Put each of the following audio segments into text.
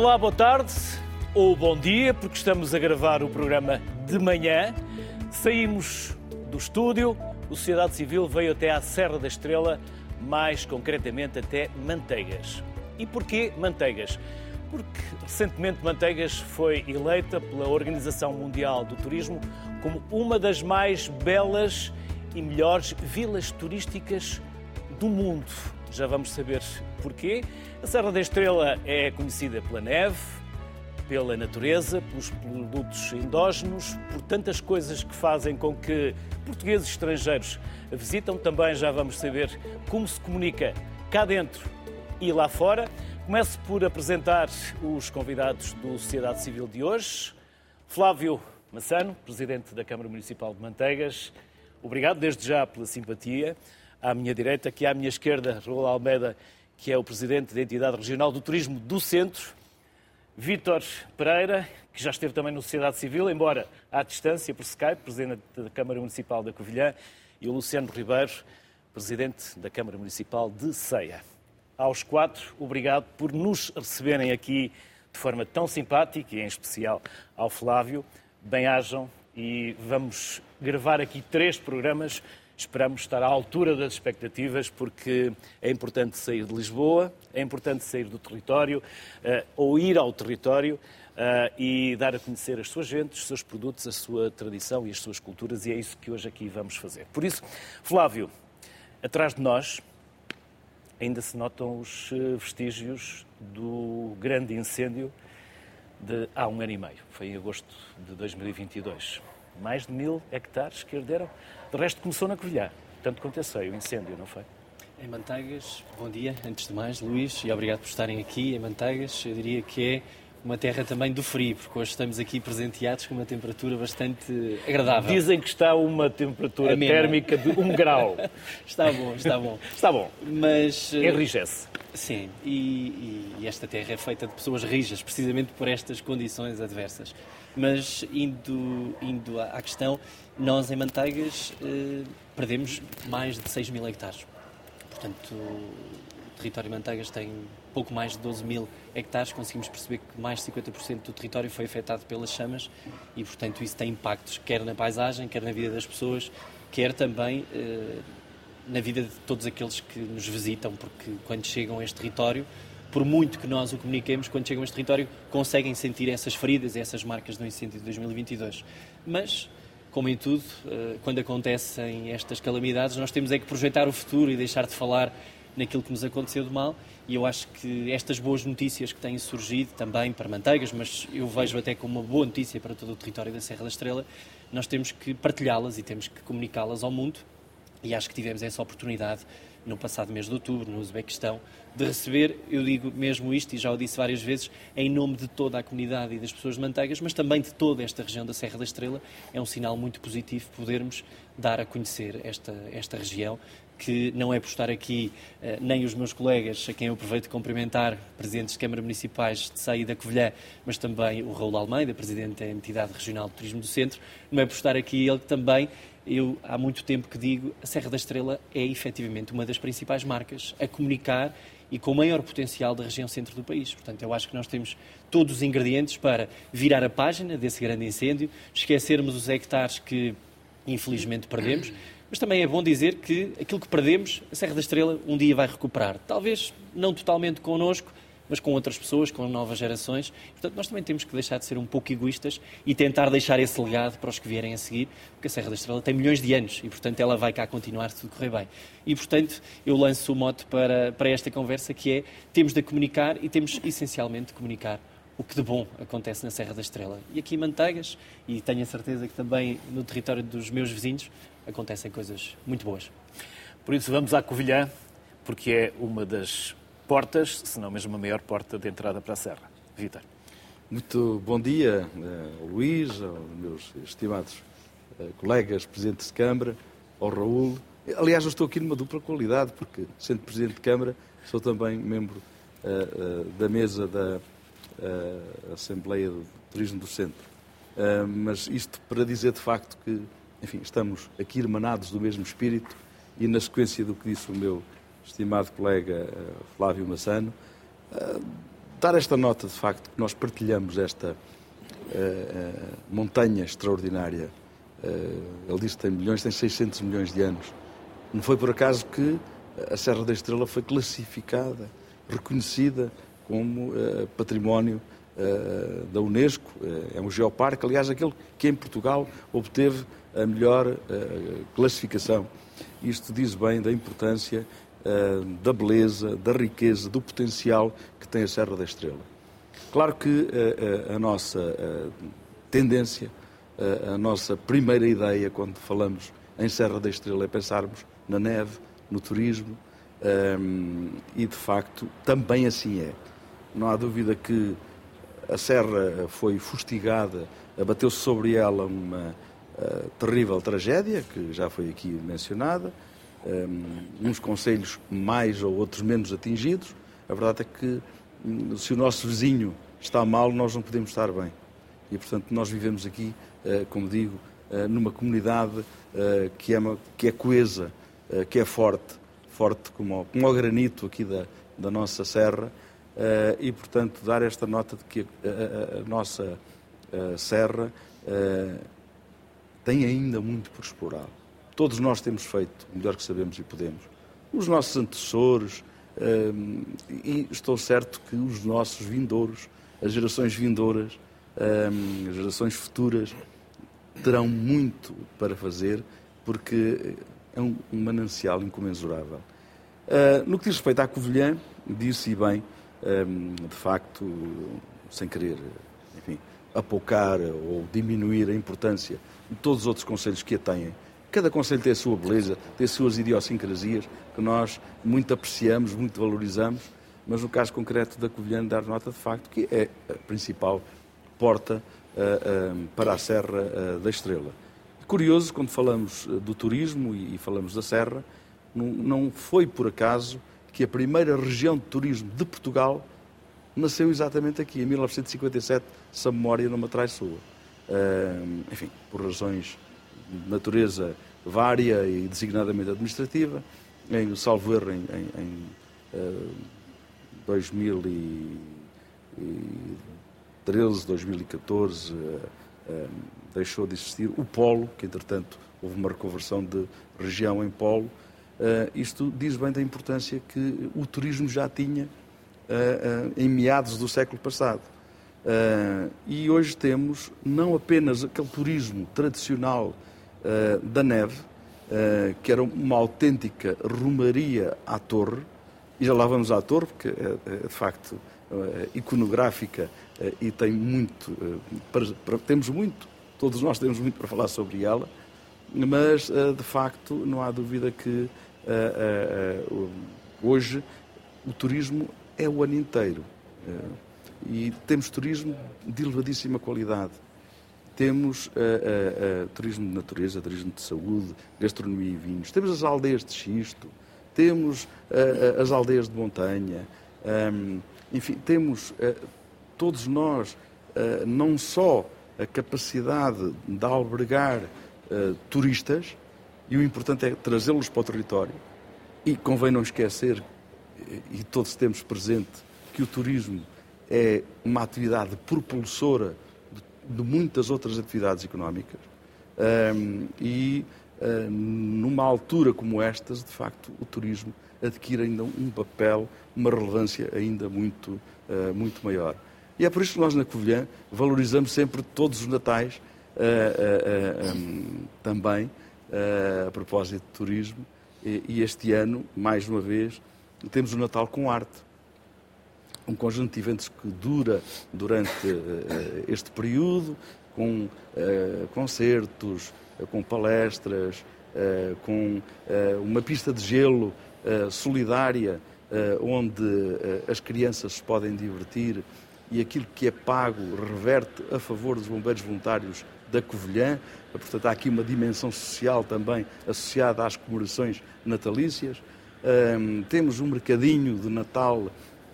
Olá, boa tarde ou bom dia, porque estamos a gravar o programa de manhã. Saímos do estúdio, o Sociedade Civil veio até à Serra da Estrela, mais concretamente até Manteigas. E porquê Manteigas? Porque recentemente Manteigas foi eleita pela Organização Mundial do Turismo como uma das mais belas e melhores vilas turísticas do mundo. Já vamos saber porquê. A Serra da Estrela é conhecida pela neve, pela natureza, pelos produtos endógenos, por tantas coisas que fazem com que portugueses e estrangeiros a visitam. Também já vamos saber como se comunica cá dentro e lá fora. Começo por apresentar os convidados do Sociedade Civil de hoje. Flávio Massano, Presidente da Câmara Municipal de Manteigas. Obrigado desde já pela simpatia. À minha direita, aqui à minha esquerda, Raul Almeida, que é o Presidente da Entidade Regional do Turismo do Centro. Vítor Pereira, que já esteve também na Sociedade Civil, embora à distância, por Skype, Presidente da Câmara Municipal da Covilhã, e o Luciano Ribeiro, Presidente da Câmara Municipal de Ceia. Aos quatro, obrigado por nos receberem aqui de forma tão simpática, e em especial ao Flávio. Bem-ajam e vamos gravar aqui três programas Esperamos estar à altura das expectativas, porque é importante sair de Lisboa, é importante sair do território, uh, ou ir ao território uh, e dar a conhecer as suas gentes, os seus produtos, a sua tradição e as suas culturas, e é isso que hoje aqui vamos fazer. Por isso, Flávio, atrás de nós ainda se notam os eh, vestígios do grande incêndio de há um ano e meio. Foi em agosto de 2022. Mais de mil hectares que arderam de resto, começou na Covilhã, tanto quanto eu sei, o incêndio, não foi? Em Manteigas, bom dia, antes de mais, Luís, e obrigado por estarem aqui em Manteigas. Eu diria que é uma terra também do frio, porque hoje estamos aqui presenteados com uma temperatura bastante agradável. Dizem que está uma temperatura Amena. térmica de um grau. está bom, está bom. Está bom. Mas... Eh, Enrijece. Sim, e, e, esta terra é feita de pessoas rijas, precisamente por estas condições adversas. Mas indo, indo à questão, nós em Manteigas eh, perdemos mais de 6 mil hectares. Portanto, o território de Manteigas tem pouco mais de 12 mil hectares. Conseguimos perceber que mais de 50% do território foi afetado pelas chamas e, portanto, isso tem impactos quer na paisagem, quer na vida das pessoas, quer também eh, na vida de todos aqueles que nos visitam, porque quando chegam a este território por muito que nós o comuniquemos, quando chegam a este território, conseguem sentir essas feridas, essas marcas do incêndio de 2022. Mas, como em tudo, eh, quando acontecem estas calamidades, nós temos é que projetar o futuro e deixar de falar naquilo que nos aconteceu de mal. E eu acho que estas boas notícias que têm surgido também para Manteigas, mas eu vejo até como uma boa notícia para todo o território da Serra da Estrela, nós temos que partilhá-las e temos que comunicá-las ao mundo. E acho que tivemos essa oportunidade no passado mês de outubro, no Uzbequistão, de receber, eu digo mesmo isto, e já o disse várias vezes, em nome de toda a comunidade e das pessoas de Manteigas, mas também de toda esta região da Serra da Estrela, é um sinal muito positivo podermos dar a conhecer esta, esta região, que não é por estar aqui eh, nem os meus colegas, a quem eu aproveito de cumprimentar, presidentes de Câmara Municipais de Saí da Covilhã, mas também o Raul Almeida, presidente da Entidade Regional de Turismo do Centro, não é por estar aqui ele também eu há muito tempo que digo a Serra da Estrela é efetivamente uma das principais marcas a comunicar e com o maior potencial da região centro do país. Portanto, eu acho que nós temos todos os ingredientes para virar a página desse grande incêndio, esquecermos os hectares que infelizmente perdemos, mas também é bom dizer que aquilo que perdemos, a Serra da Estrela um dia vai recuperar. Talvez não totalmente connosco, mas com outras pessoas, com novas gerações. Portanto, nós também temos que deixar de ser um pouco egoístas e tentar deixar esse legado para os que vierem a seguir, porque a Serra da Estrela tem milhões de anos e, portanto, ela vai cá continuar se tudo correr bem. E, portanto, eu lanço o mote para, para esta conversa que é temos de comunicar e temos essencialmente de comunicar o que de bom acontece na Serra da Estrela. E aqui em Manteigas, e tenho a certeza que também no território dos meus vizinhos, acontecem coisas muito boas. Por isso vamos à Covilhã, porque é uma das portas, se não mesmo a maior porta de entrada para a Serra. Vitor. Muito bom dia, uh, Luís, aos meus estimados uh, colegas, presidentes de Câmara, ao Raul. Aliás, eu estou aqui numa dupla qualidade, porque, sendo presidente de Câmara, sou também membro uh, da mesa da Assembleia do Turismo do Centro. mas isto para dizer, de facto, que, enfim, estamos aqui irmanados do mesmo espírito e na sequência do que disse o meu estimado colega eh, Flávio Massano, eh, dar esta nota de facto que nós partilhamos esta montanha extraordinária. ele diz que tem milhões, tem 600 milhões de anos. Não foi por acaso que a Serra da Estrela foi classificada, reconhecida como património da Unesco, é um geoparque, aliás, aquele que em Portugal obteve a melhor classificação. Isto diz bem da importância da beleza, da riqueza, do potencial que tem a Serra da Estrela. Claro que a nossa tendência, a nossa primeira ideia quando falamos em Serra da Estrela é pensarmos na neve, no turismo, e de facto também assim é. Não há dúvida que a serra foi fustigada, abateu-se sobre ela uma terrível tragédia, que já foi aqui mencionada, um, uns conselhos mais ou outros menos atingidos. A verdade é que um, se o nosso vizinho está mal, nós não podemos estar bem. E, portanto, nós vivemos aqui, uh, como digo, uh, numa comunidade que, é uma, que é coesa, que é forte, forte como, como o granito aqui da, da nossa serra, e, portanto, dar esta nota de que a, a, a nossa serra tem ainda muito por explorar. Todos nós temos feito o melhor que sabemos e podemos. Os nossos antecessores, e estou certo que os nossos vindouros, as gerações vindouras, as gerações futuras, terão muito para fazer, porque é um, um manancial incomensurável. no que diz respeito à Covilhã, disse bem, de facto, sem querer enfim, apocar ou diminuir a importância de todos os outros conselhos que a têm. Cada conselho tem a sua beleza, tem as suas idiosincrasias, que nós muito apreciamos, muito valorizamos, mas no caso concreto da Covilhã, dar nota de facto que é a principal porta uh, para a Serra uh, da Estrela. Curioso, quando falamos do turismo e, falamos da Serra, não, não foi por acaso que a primeira região de turismo de Portugal nasceu exatamente aqui, em 1957, se a memória não me traiçoa. Uh, enfim, por razões de natureza vária e designadamente administrativa, em salvo erro em, em, em uh, 2013, 2014, uh, deixou de existir o polo, que entretanto houve uma reconversão de região em polo, Uh, isto diz bem da importância que o turismo já tinha uh, uh, em meados do século passado. e hoje temos não apenas aquele turismo tradicional da neve, que era uma autêntica romaria à torre, e já lá vamos à torre, porque é, é de facto iconográfica e tem muito, para, para, temos muito, todos nós temos muito para falar sobre ela, mas de facto não há dúvida que uh, uh, hoje o turismo é o ano inteiro. e temos turismo de elevadíssima qualidade. Temos turismo de natureza, turismo de saúde, gastronomia e vinhos. Temos as aldeias de xisto, temos as aldeias de montanha. Um, enfim, temos todos nós não só a capacidade de albergar turistas, e o importante é trazê-los para o território. E convém não esquecer, e todos temos presente, que o turismo é uma atividade propulsora de, muitas outras atividades económicas. Um, e uh, numa altura como estas, de facto, o turismo adquire ainda um papel, uma relevância ainda muito, uh, muito maior. E é por isso que nós na Covilhã valorizamos sempre todos os natais uh, um, também uh, a propósito de turismo. E, e, este ano, mais uma vez, temos o Natal com arte. Um conjunto de eventos que dura durante uh, este período, com uh, concertos, com palestras, com uma pista de gelo solidária, onde as crianças se podem divertir e aquilo que é pago reverte a favor dos bombeiros voluntários da Covilhã. Portanto, há aqui uma dimensão social também associada às comemorações natalícias. Um, temos um mercadinho de Natal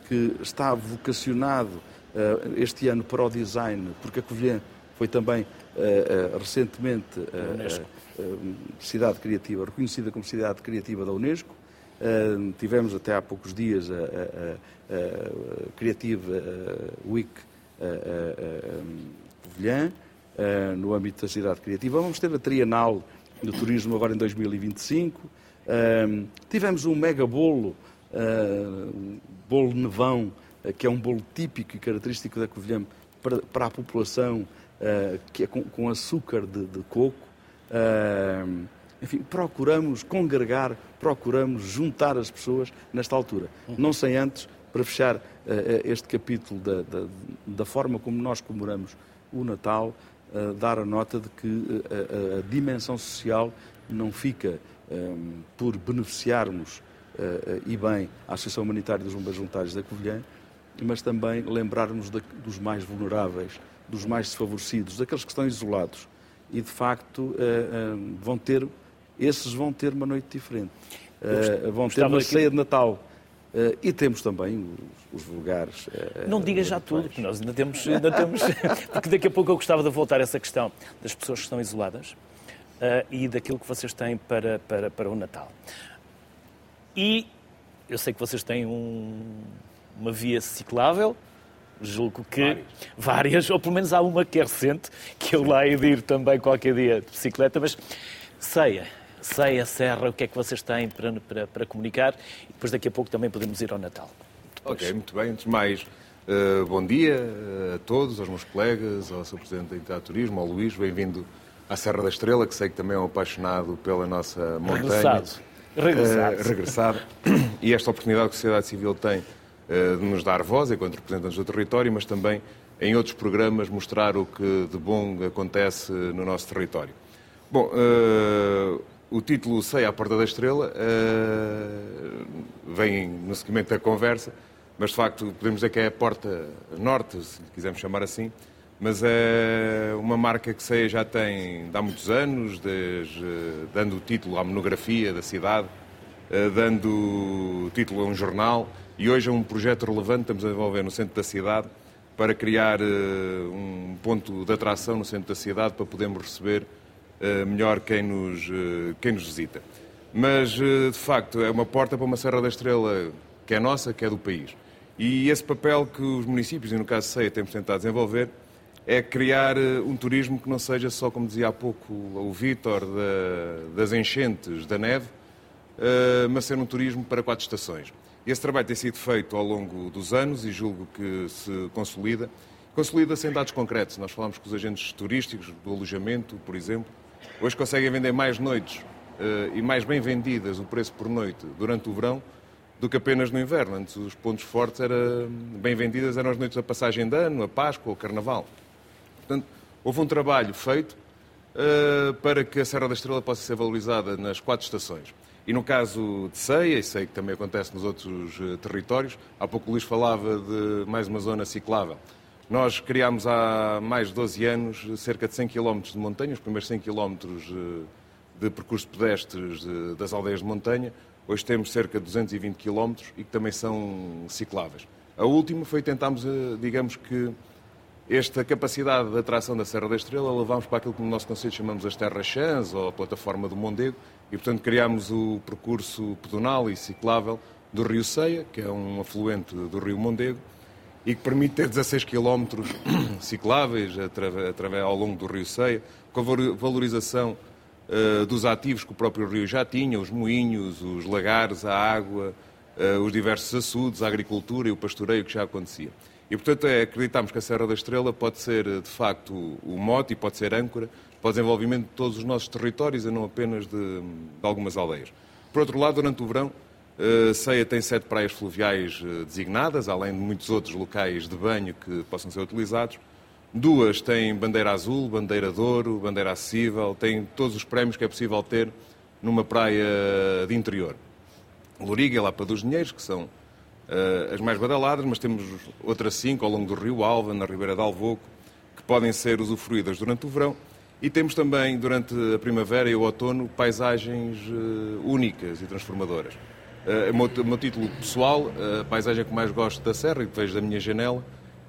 que está vocacionado uh, este ano para o design, porque a Covilhã foi também uh, uh, recentemente cidade criativa, reconhecida como cidade criativa da Unesco. Tivemos até há poucos dias a, a, a, a Creative Week Covilhã, no âmbito da cidade criativa. Vamos ter a Trienal do Turismo agora em 2025. Uh, tivemos um mega bolo, bolo nevão, que é um bolo típico e característico da Covilhã para, para a população, que é com, com açúcar de, de coco. Enfim, procuramos congregar, procuramos juntar as pessoas nesta altura. Não sem antes, para fechar este capítulo da, da, da, forma como nós comemoramos o Natal, dar a nota de que a, a, dimensão social não fica um, por beneficiarmos e bem a Associação Humanitária dos Bombeiros Voluntários da Covilhã, mas também lembrarmos de, dos mais vulneráveis, dos mais desfavorecidos, daqueles que estão isolados. E, de facto, vão ter esses vão ter uma noite diferente. Uh, vão ter uma ceia de Natal. Uh, e temos também os, os vulgares. Uh, não diga já tudo, porque nós ainda temos, ainda temos. porque daqui a pouco eu gostava de voltar a essa questão das pessoas que estão isoladas e daquilo que vocês têm para, para, para o Natal. E eu sei que vocês têm um, uma via ciclável, julgo que várias. várias. ou pelo menos há uma que é recente, que eu lá hei de ir também qualquer dia de bicicleta, mas ceia ceia, serra, o que é que vocês têm para, para, para comunicar e depois daqui a pouco também podemos ir ao Natal. Depois... Ok, muito bem. Antes de mais, uh, bom dia eh, a todos, aos meus colegas, ao Sr. Presidente da Entidade de Turismo, ao Luís, bem-vindo à Serra da Estrela, que sei que também é um apaixonado pela nossa montanha. Regressado. Regressado. Uh, regressado. E esta oportunidade que a sociedade civil tem uh, de nos dar voz enquanto representantes do território, mas também em outros programas mostrar o que de bom acontece no nosso território. Bom, uh, o título Sei à Porta da Estrela vem no seguimento da conversa, mas de facto podemos dizer que é a Porta Norte, se quisermos chamar assim, mas é uma marca que Ceia já tem há muitos anos, desde, dando o título à monografia da cidade, uh, dando título a um jornal e hoje é um projeto relevante estamos a desenvolver no centro da cidade para criar uh, um ponto de atração no centro da cidade para podermos receber eh, melhor quem nos, eh, quem nos visita. Mas, eh, de facto, é uma porta para uma Serra da Estrela que é nossa, que é do país. E esse papel que os municípios, e no caso Ceia, temos tentado desenvolver, é criar um turismo que não seja só, como dizia há pouco o Vítor, da, das enchentes, da neve, mas ser um turismo para quatro estações. Esse trabalho tem sido feito ao longo dos anos e julgo que se consolida. Consolida-se em dados concretos. Nós falamos com os agentes turísticos do alojamento, por exemplo, Hoje conseguem vender mais noites uh, e mais bem vendidas o preço por noite durante o verão do que apenas no inverno. Antes os pontos fortes eram bem vendidas eram as noites da passagem de ano, a Páscoa, o Carnaval. Portanto, houve um trabalho feito uh, para que a Serra da Estrela possa ser valorizada nas quatro estações. E no caso de Ceia, e sei que também acontece nos outros uh, territórios, há pouco o Luís falava de mais uma zona ciclável. Nós criámos há mais de 12 anos cerca de 100 km de montanha, os primeiros 100 km eh, de percurso pedestres das aldeias de montanha. Hoje temos cerca de 220 km e que também são cicláveis. A última foi tentarmos, digamos que, esta capacidade de atração da Serra da Estrela levámos para aquilo que no nosso conceito chamamos as terras chãs ou a plataforma do Mondego e, portanto, criámos o percurso pedonal e ciclável do Rio Ceia, que é um afluente do Rio Mondego, e que permite ter 16 km cicláveis através, ao longo do Rio Ceia, com a valorização uh, dos ativos que o próprio rio já tinha, os moinhos, os lagares, a água, uh, os diversos açudes, a agricultura e o pastoreio que já acontecia. E, portanto, é, acreditamos que a Serra da Estrela pode ser, de facto, o mote e pode ser âncora para o desenvolvimento de todos os nossos territórios e não apenas de, de algumas aldeias. Por outro lado, durante o verão, Uh, Ceia tem sete praias fluviais uh, designadas, além de muitos outros locais de banho que possam ser utilizados. Duas têm bandeira azul, bandeira de ouro, bandeira acessível, têm todos os prémios que é possível ter numa praia de interior. Loriga e Lapa dos Dinheiros, que são uh, as mais badaladas, mas temos outras cinco ao longo do Rio Alva, na Ribeira de Alvoco, que podem ser usufruídas durante o verão. E temos também, durante a primavera e o outono, paisagens únicas e transformadoras. Uh, o, meu, o meu título pessoal, a paisagem que mais gosto da Serra e que vejo da minha janela,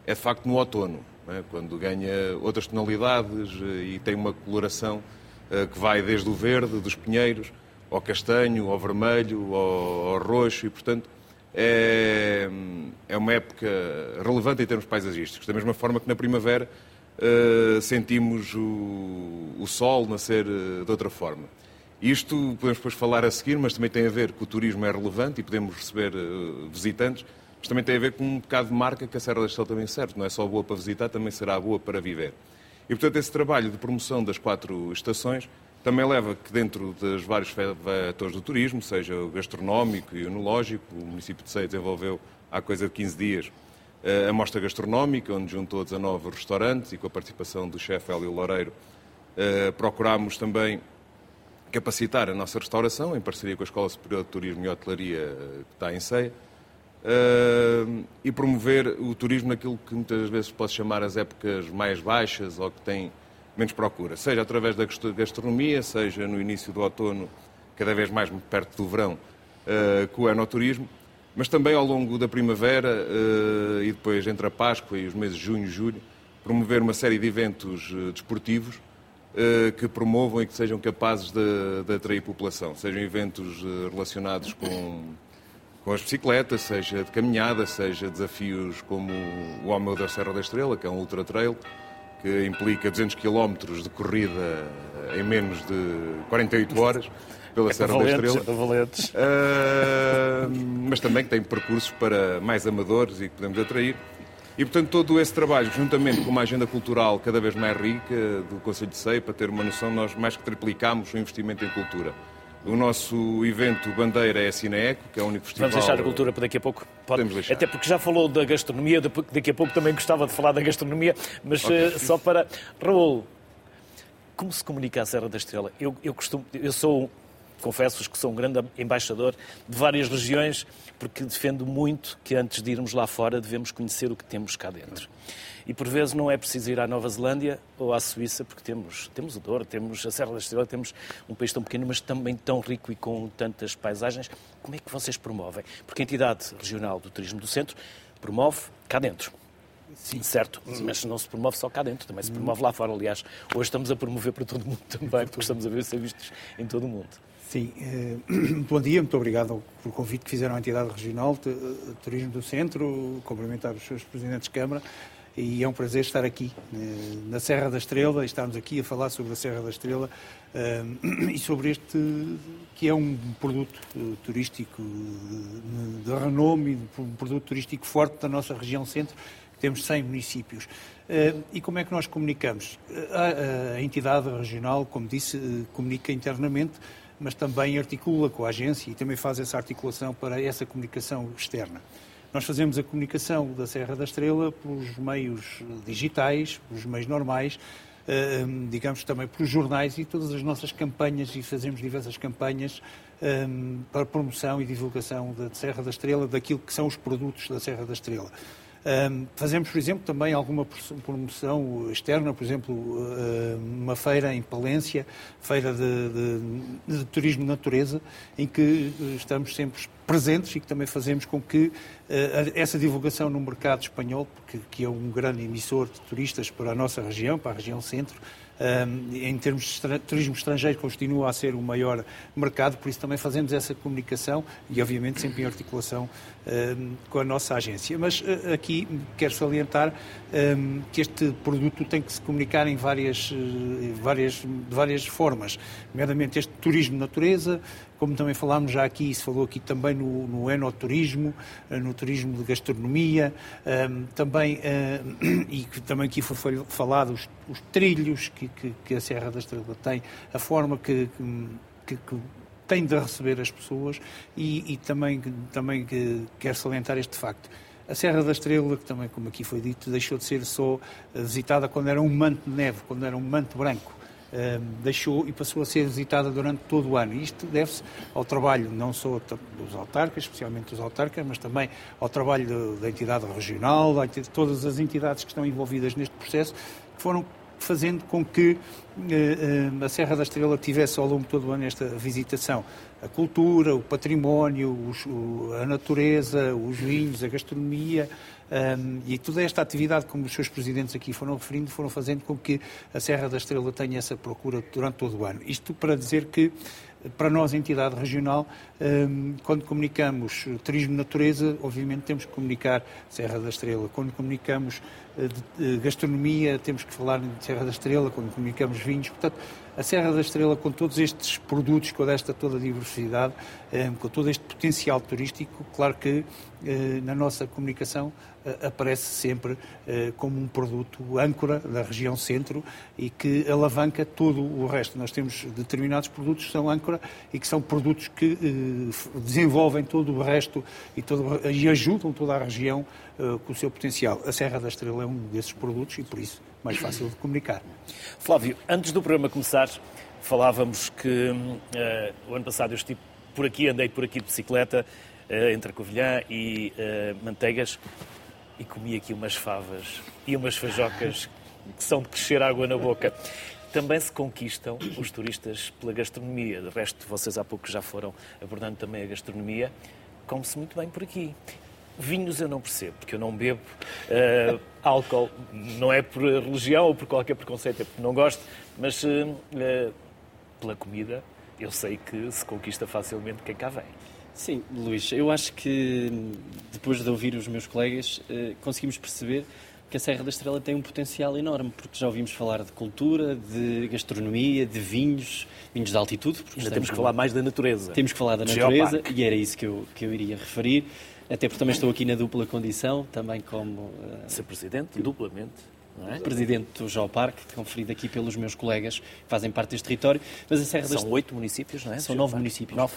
é de facto no outono, é? quando ganha outras tonalidades uh, e tem uma coloração uh, que vai desde o verde, dos pinheiros, ao castanho, ao vermelho, ao, ao roxo e, portanto, é, é uma época relevante em termos paisagísticos. Da mesma forma que na primavera uh, sentimos o, o, sol nascer uh, de outra forma. Isto podemos depois falar a seguir, mas também tem a ver que o turismo é relevante e podemos receber uh, visitantes, mas também tem a ver com um bocado de marca que a Serra da Estrela também serve. Não é só boa para visitar, também será boa para viver. E, portanto, esse trabalho de promoção das quatro estações também leva que dentro dos vários vetores do turismo, seja o gastronómico e o enológico, o município de Ceia desenvolveu há coisa de 15 dias a mostra gastronómica, onde juntou 19 restaurantes e com a participação do chefe Hélio Loureiro procurámos também capacitar a nossa restauração, em parceria com a Escola Superior de Turismo e Hotelaria que está em Ceia, e promover o turismo naquilo que muitas vezes pode chamar as épocas mais baixas ou que tem menos procura, seja através da gastronomia, seja no início do outono, cada vez mais perto do verão, uh, com o enoturismo, mas também ao longo da primavera uh, e depois entre a Páscoa e os meses de junho e julho, promover uma série de eventos uh, desportivos que promovam e que sejam capazes de, de atrair população, sejam eventos relacionados com, com as bicicletas, seja de caminhada, seja desafios como o Homem da Serra da Estrela, que é um ultra trail, que implica 200 km de corrida em menos de 48 horas pela é Serra da Estrela. valentes. Uh, mas também que tem percursos para mais amadores e que podemos atrair. E, portanto, todo esse trabalho, juntamente com uma agenda cultural cada vez mais rica do Conselho de Ceia, para ter uma noção, nós mais que triplicamos o investimento em cultura. O nosso evento bandeira é a Cineeco, que é o único festival... Vamos deixar a cultura para daqui a pouco. Pode... Podemos deixar. Até porque já falou da gastronomia, daqui a pouco também gostava de falar da gastronomia, mas okay. uh, só para... Raul, como se comunica a Serra da Estrela? Eu, eu, costumo, eu sou, confesso-vos que sou um grande embaixador de várias regiões, porque defendo muito que antes de irmos lá fora devemos conhecer o que temos cá dentro. E por vezes não é preciso ir à Nova Zelândia ou à Suíça, porque temos, temos o Douro, temos a Serra da Estrela, temos um país tão pequeno, mas também tão rico e com tantas paisagens. Como é que vocês promovem? Porque a entidade regional do turismo do centro promove cá dentro. Sim. Certo, mas não se promove só cá dentro, também se promove lá fora. Aliás, hoje estamos a promover para todo o mundo também, porque estamos a ver ser vistos em todo o mundo. Sim, eh, bom dia, muito obrigado pelo convite que fizeram à entidade regional de Turismo do Centro, cumprimentar os seus presidentes de Câmara e é um prazer estar aqui eh, na Serra da Estrela, estarmos aqui a falar sobre a Serra da Estrela eh, e sobre este que é um produto eh, turístico de renome, um produto turístico forte da nossa região centro, temos 100 municípios. E como é que nós comunicamos? A entidade regional, como disse, comunica internamente, mas também articula com a agência e também faz essa articulação para essa comunicação externa. Nós fazemos a comunicação da Serra da Estrela pelos meios digitais, pelos meios normais, eh, digamos também pelos jornais e todas as nossas campanhas, e fazemos diversas campanhas eh, para promoção e divulgação da Serra da Estrela, daquilo que são os produtos da Serra da Estrela. Fazemos, por exemplo, também alguma promoção externa, por exemplo, uma feira em Palência, feira de, de, de, turismo de natureza, em que estamos sempre presentes e que também fazemos com que uh, essa divulgação no mercado espanhol, porque, que é um grande emissor de turistas para a nossa região, para a região centro, em termos de turismo estrangeiro, continua a ser o maior mercado, por isso também fazemos essa comunicação e, obviamente, sempre em articulação com a nossa agência. Mas uh, aqui quero salientar que este produto tem que se comunicar em várias, uh, várias, várias formas, nomeadamente este turismo natureza, como também falámos já aqui, se falou aqui também no, no enoturismo, eh, no turismo de gastronomia, um, também, e que também aqui foi falado os, os trilhos que, que, que, a Serra da Estrela tem, a forma que, que, que tem de receber as pessoas e, e também, também que quero salientar este facto. A Serra da Estrela, que também, como aqui foi dito, deixou de ser só visitada quando era um manto de neve, quando era um manto branco. Ehm, deixou e passou a ser visitada durante todo o ano. Isto deve-se ao trabalho não só dos autarcas, especialmente dos autarcas, mas também ao trabalho da entidade regional, de todas as entidades que estão envolvidas neste processo, que foram fazendo com que eh, eh, a Serra da Estrela tivesse ao longo de todo o ano esta visitação. A cultura, o património, a natureza, os vinhos, a gastronomia, um, e toda esta atividade, como os seus presidentes aqui foram referindo, foram fazendo com que a Serra da Estrela tenha essa procura durante todo o ano. Isto para dizer que para nós, entidade regional, quando comunicamos turismo de natureza, obviamente temos que comunicar Serra da Estrela. Quando comunicamos gastronomia, temos que falar de Serra da Estrela. Quando comunicamos vinhos, portanto, a Serra da Estrela, com todos estes produtos, com esta toda a diversidade, ehm, com todo este potencial turístico, claro que eh, na nossa comunicação eh, aparece sempre eh, como um produto âncora da região centro e que alavanca todo o resto. Nós temos determinados produtos que são âncora e que são produtos que desenvolvem todo o resto e, todo, e ajudam toda a região com o seu potencial. A Serra da Estrela é um desses produtos e, por isso, mais fácil de comunicar. Flávio, antes do programa começar, falávamos que uh, o ano passado eu estive por aqui, andei por aqui de bicicleta, uh, entre Covilhã e Manteigas, e comi aqui umas favas e umas fajocas que são de crescer água na boca. Também se conquistam os turistas pela gastronomia. De resto, vocês há pouco já foram abordando também a gastronomia. Come-se muito bem por aqui. Vinhos eu não percebo, porque eu não bebo uh, álcool. Não é por religião ou por qualquer preconceito, é porque não gosto, mas uh, pela comida eu sei que se conquista facilmente quem cá vem. Sim, Luís, eu acho que depois de ouvir os meus colegas, conseguimos perceber que a Serra da Estrela tem um potencial enorme, porque já ouvimos falar de cultura, de gastronomia, de vinhos, vinhos de altitude. Ainda temos que falar mais da natureza. Temos que falar da natureza, e era isso que eu, que eu iria referir até porque também estou aqui na dupla condição, também como... Uh, Ser presidente, duplamente. É? Presidente do Geoparque, conferido aqui pelos meus colegas que fazem parte deste território. Mas a Serra São oito municípios, não é? São nove municípios. Nove.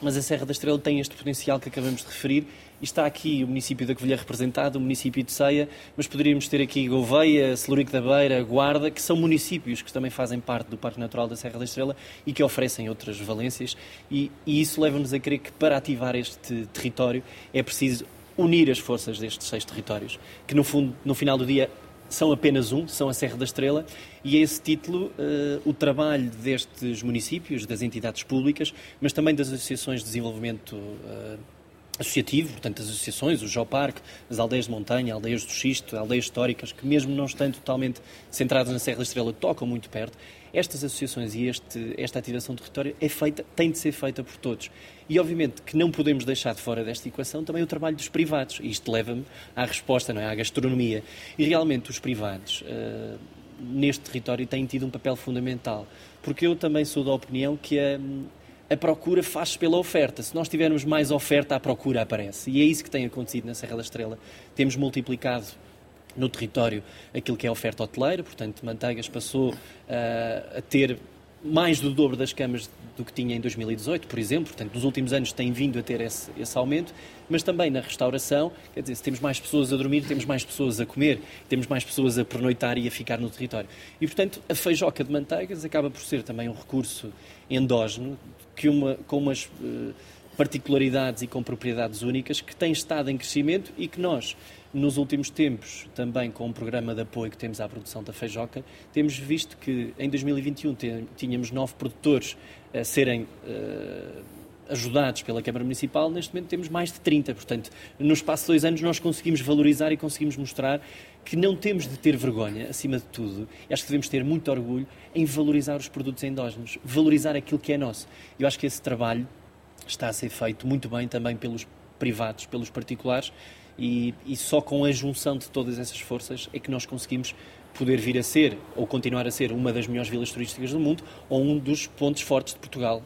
Mas a Serra da Estrela tem este potencial que acabamos de referir está aqui o município da Covilhã representado, o município de Ceia, mas poderíamos ter aqui Gouveia, Celurico da Beira, Guarda, que são municípios que também fazem parte do Parque Natural da Serra da Estrela e que oferecem outras valências. E, e isso leva-nos a crer que para ativar este território é preciso unir as forças destes seis territórios, que no fundo, no final do dia, são apenas um, são a Serra da Estrela, e a esse título uh, o trabalho destes municípios, das entidades públicas, mas também das associações de desenvolvimento uh, associativo, portanto, as associações, o Geoparque, as aldeias de montanha, aldeias do xisto, aldeias históricas, que mesmo não estando totalmente centradas na Serra da Estrela, tocam muito perto, estas associações e este, esta ativação de território é feita, tem de ser feita por todos. E, obviamente, que não podemos deixar de fora desta equação também o trabalho dos privados. E isto leva-me à resposta, não é? à gastronomia. E, realmente, os privados, uh, neste território, têm tido um papel fundamental. Porque eu também sou da opinião que a, a procura faz-se pela oferta. Se nós tivermos mais oferta, a procura aparece. E é isso que tem acontecido na Serra da Estrela. Temos multiplicado no território aquilo que é oferta hoteleira, portanto, Manteigas passou uh, a ter mais do dobro das camas do que tinha em 2018, por exemplo. Portanto, nos últimos anos tem vindo a ter esse, esse, aumento, mas também na restauração, quer dizer, se temos mais pessoas a dormir, temos mais pessoas a comer, temos mais pessoas a pernoitar e a ficar no território. E, portanto, a feijoca de manteigas acaba por ser também um recurso endógeno que uma, com umas uh, particularidades e com propriedades únicas que tem estado em crescimento e que nós, nos últimos tempos, também com o programa de apoio que temos à produção da feijoca, temos visto que em 2021 tínhamos nove produtores a serem uh, ajudados pela Câmara Municipal, neste momento temos mais de 30. Portanto, no espaço de dois anos nós conseguimos valorizar e conseguimos mostrar que não temos de ter vergonha, acima de tudo, e acho que devemos ter muito orgulho em valorizar os produtos endógenos, valorizar aquilo que é nosso. Eu acho que esse trabalho está a ser feito muito bem também pelos privados, pelos particulares, e, e só com a junção de todas essas forças é que nós conseguimos poder vir a ser, ou continuar a ser, uma das melhores vilas turísticas do mundo, ou um dos pontos fortes de Portugal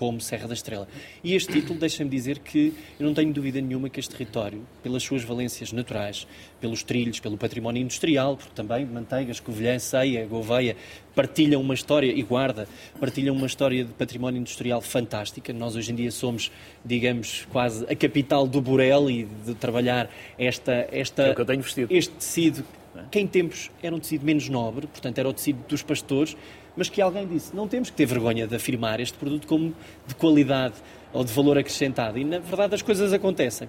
como Serra da Estrela. E este título deixa-me dizer que eu não tenho dúvida nenhuma que este território, pelas suas valências naturais, pelos trilhos, pelo património industrial, porque também Manteigas, Covilhã, Ceia, Gouveia partilham uma história, e Guarda, partilham uma história de património industrial fantástica. Nós hoje em dia somos, digamos, quase a capital do Burel e de trabalhar esta, esta, é este tecido que em tempos era um tecido menos nobre, portanto era o tecido dos pastores, mas que alguém disse, não temos que ter vergonha de afirmar este produto como de qualidade ou de valor acrescentado. E, na verdade, as coisas acontecem.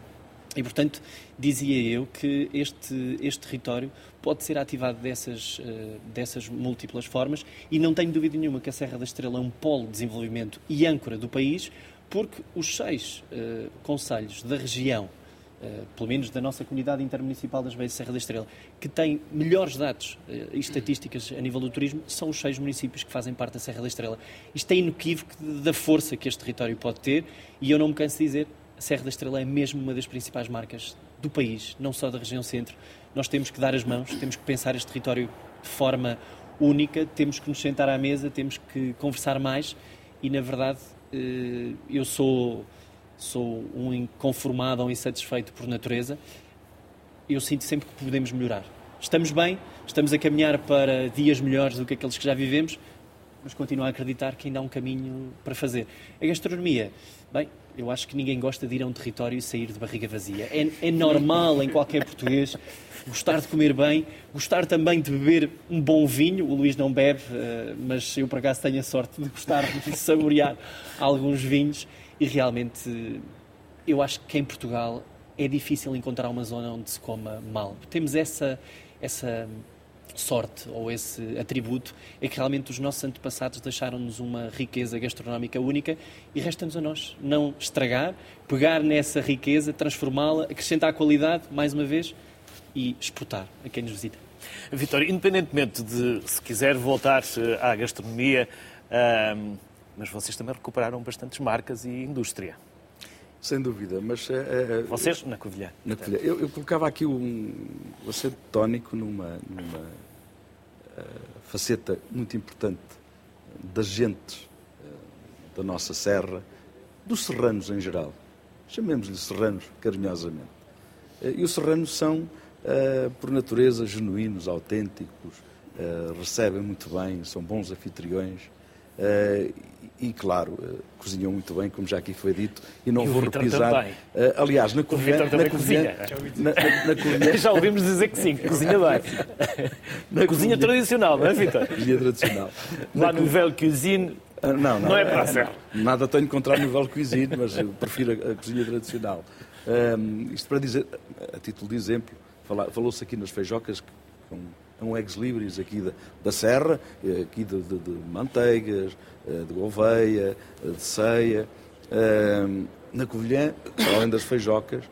E, portanto, dizia eu que este, este território pode ser ativado dessas, uh, dessas múltiplas formas e não tenho dúvida nenhuma que a Serra da Estrela é um polo de desenvolvimento e âncora do país, porque os seis uh, conselhos da região Uh, pelo menos da nossa comunidade intermunicipal das Beiras Serra da Estrela, que tem melhores dados uh, e estatísticas a nível do turismo, são os seis municípios que fazem parte da Serra da Estrela. Isto é inequívoco da força que este território pode ter e eu não me canso de dizer, a Serra da Estrela é mesmo uma das principais marcas do país, não só da região centro. Nós temos que dar as mãos, temos que pensar este território de forma única, temos que nos sentar à mesa, temos que conversar mais e, na verdade, uh, eu sou sou um inconformado ou insatisfeito por natureza, eu sinto sempre que podemos melhorar. Estamos bem, estamos a caminhar para dias melhores do que aqueles que já vivemos, mas continuo a acreditar que ainda há um caminho para fazer. A gastronomia, bem, eu acho que ninguém gosta de ir a um território e sair de barriga vazia. É, é normal em qualquer português gostar de comer bem, gostar também de beber um bom vinho. O Luís não bebe, eh, mas eu por acaso tenho a sorte de gostar de saborear alguns vinhos. E realmente, eu acho que em Portugal é difícil encontrar uma zona onde se coma mal. Temos essa, essa sorte ou esse atributo é que realmente os nossos antepassados deixaram-nos uma riqueza gastronómica única e resta-nos a nós não estragar, pegar nessa riqueza, transformá-la, acrescentar qualidade, mais uma vez, e exportar a quem nos visita. Vitória, independentemente de se quiser voltar à gastronomia, mas vocês também recuperaram bastantes marcas e indústria. Sem dúvida, mas... Uh, vocês na Covilhã. Na Covilhã. Eu, eu, colocava aqui um, acento tónico numa, numa uh, faceta muito importante das gentes uh, da nossa serra, dos serranos em geral. Chamemos-lhe serranos carinhosamente. e os serranos são, por natureza, genuínos, autênticos, recebem muito bem, são bons anfitriões e, claro, uh, cozinham muito bem, como já aqui foi dito, e não e vou repisar. Uh, aliás, na cozinha. Na cozinha, na, na, na já ouvimos dizer que sim, que cozinha bem. na cozinha tradicional, não é, Vitor? Cozinha tradicional. Lá no Nouvelle Cuisine. Uh, não, não, não é para ser. Nada tenho contra a Nouvelle Cuisine, mas eu prefiro a, a cozinha tradicional. Um, isto para dizer, a título de exemplo, falou-se aqui nas feijocas, que, com, é um ex-libris aqui da, da Serra, eh, aqui de, de, de manteigas, eh, de Gouveia, eh, de Ceia. Na Covilhã, além das feijocas,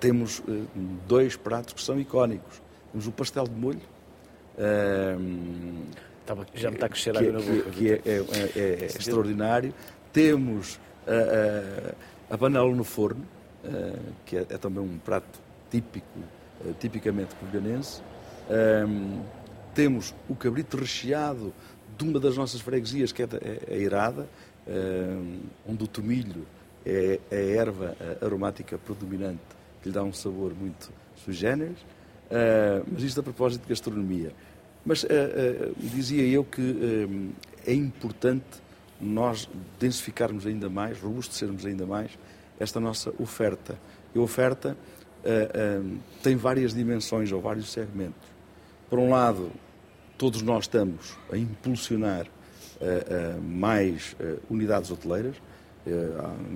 temos dois pratos que são icónicos. Temos o pastel de molho. Já me está a crescer que, na boca. Que é, é, é, é extraordinário. Temos a, a, a panela no forno, que é, é, também um prato típico, tipicamente covilhanense. Um, temos o cabrito recheado de uma das nossas freguesias, que é a é, Irada, um, onde o tomilho é, é a erva aromática predominante, que lhe dá um sabor muito sui generis. Uh, mas isto a propósito de gastronomia. Mas uh, uh, dizia eu que é importante nós densificarmos ainda mais, robustecermos ainda mais esta nossa oferta. E a oferta tem várias dimensões ou vários segmentos. Por um lado, todos nós estamos a impulsionar uh, uh, mais uh, unidades hoteleiras.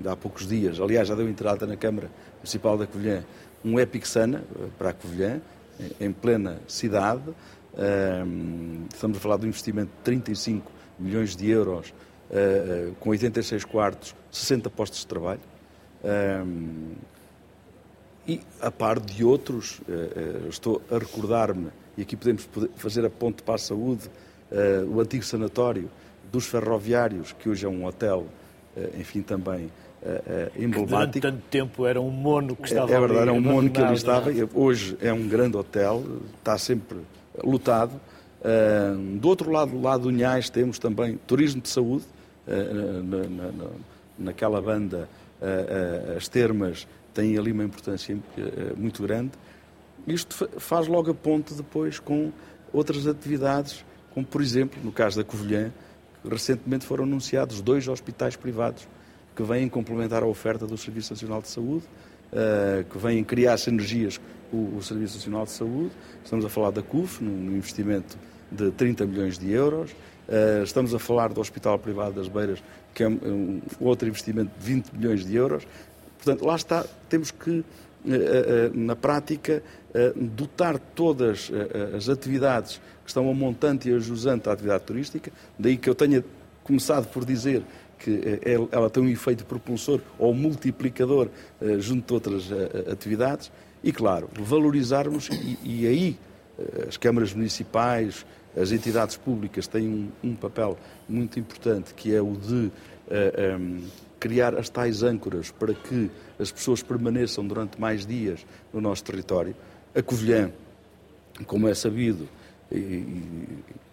Há, há poucos dias, aliás, já deu entrada na Câmara Municipal da Covilhã um Epic Sana para a Covilhã, em, em plena cidade. estamos a falar de um investimento de 35 milhões de euros, com 86 quartos, 60 postos de trabalho. e a par de outros, estou a recordar-me e aqui podemos fazer a ponte para a saúde, uh, o antigo sanatório dos ferroviários, que hoje é um hotel, uh, enfim, também emblemático. durante tanto tempo era um mono que estava É, é verdade, era um mono que ali estava. Hoje é um grande hotel, está sempre lotado. Do outro lado, do lado do Unhais, temos também turismo de saúde, na, na, na, naquela banda, as termas têm ali uma importância muito grande. Isto faz logo a ponte depois com outras atividades, como por exemplo, no caso da Covilhã, recentemente foram anunciados dois hospitais privados que vêm complementar a oferta do Serviço Nacional de Saúde, uh, que vêm criar sinergias com o Serviço Nacional de Saúde. Estamos a falar da CUF, num investimento de 30 milhões de euros. Uh, estamos a falar do Hospital Privado das Beiras, que é um, outro investimento de 20 milhões de euros. Portanto, lá está, temos que eh, eh, na prática, eh, dotar todas as atividades que estão a montante e a jusante à atividade turística, daí que eu tenha começado por dizer que ela tem um efeito propulsor ou multiplicador junto de outras atividades. E, claro, valorizarmos, e, aí as câmaras municipais, as entidades públicas têm um, um papel muito importante, que é o de uh, eh, um, ehm, criar as tais âncoras para que as pessoas permaneçam durante mais dias no nosso território. A Covilhã, como é sabido, e, e,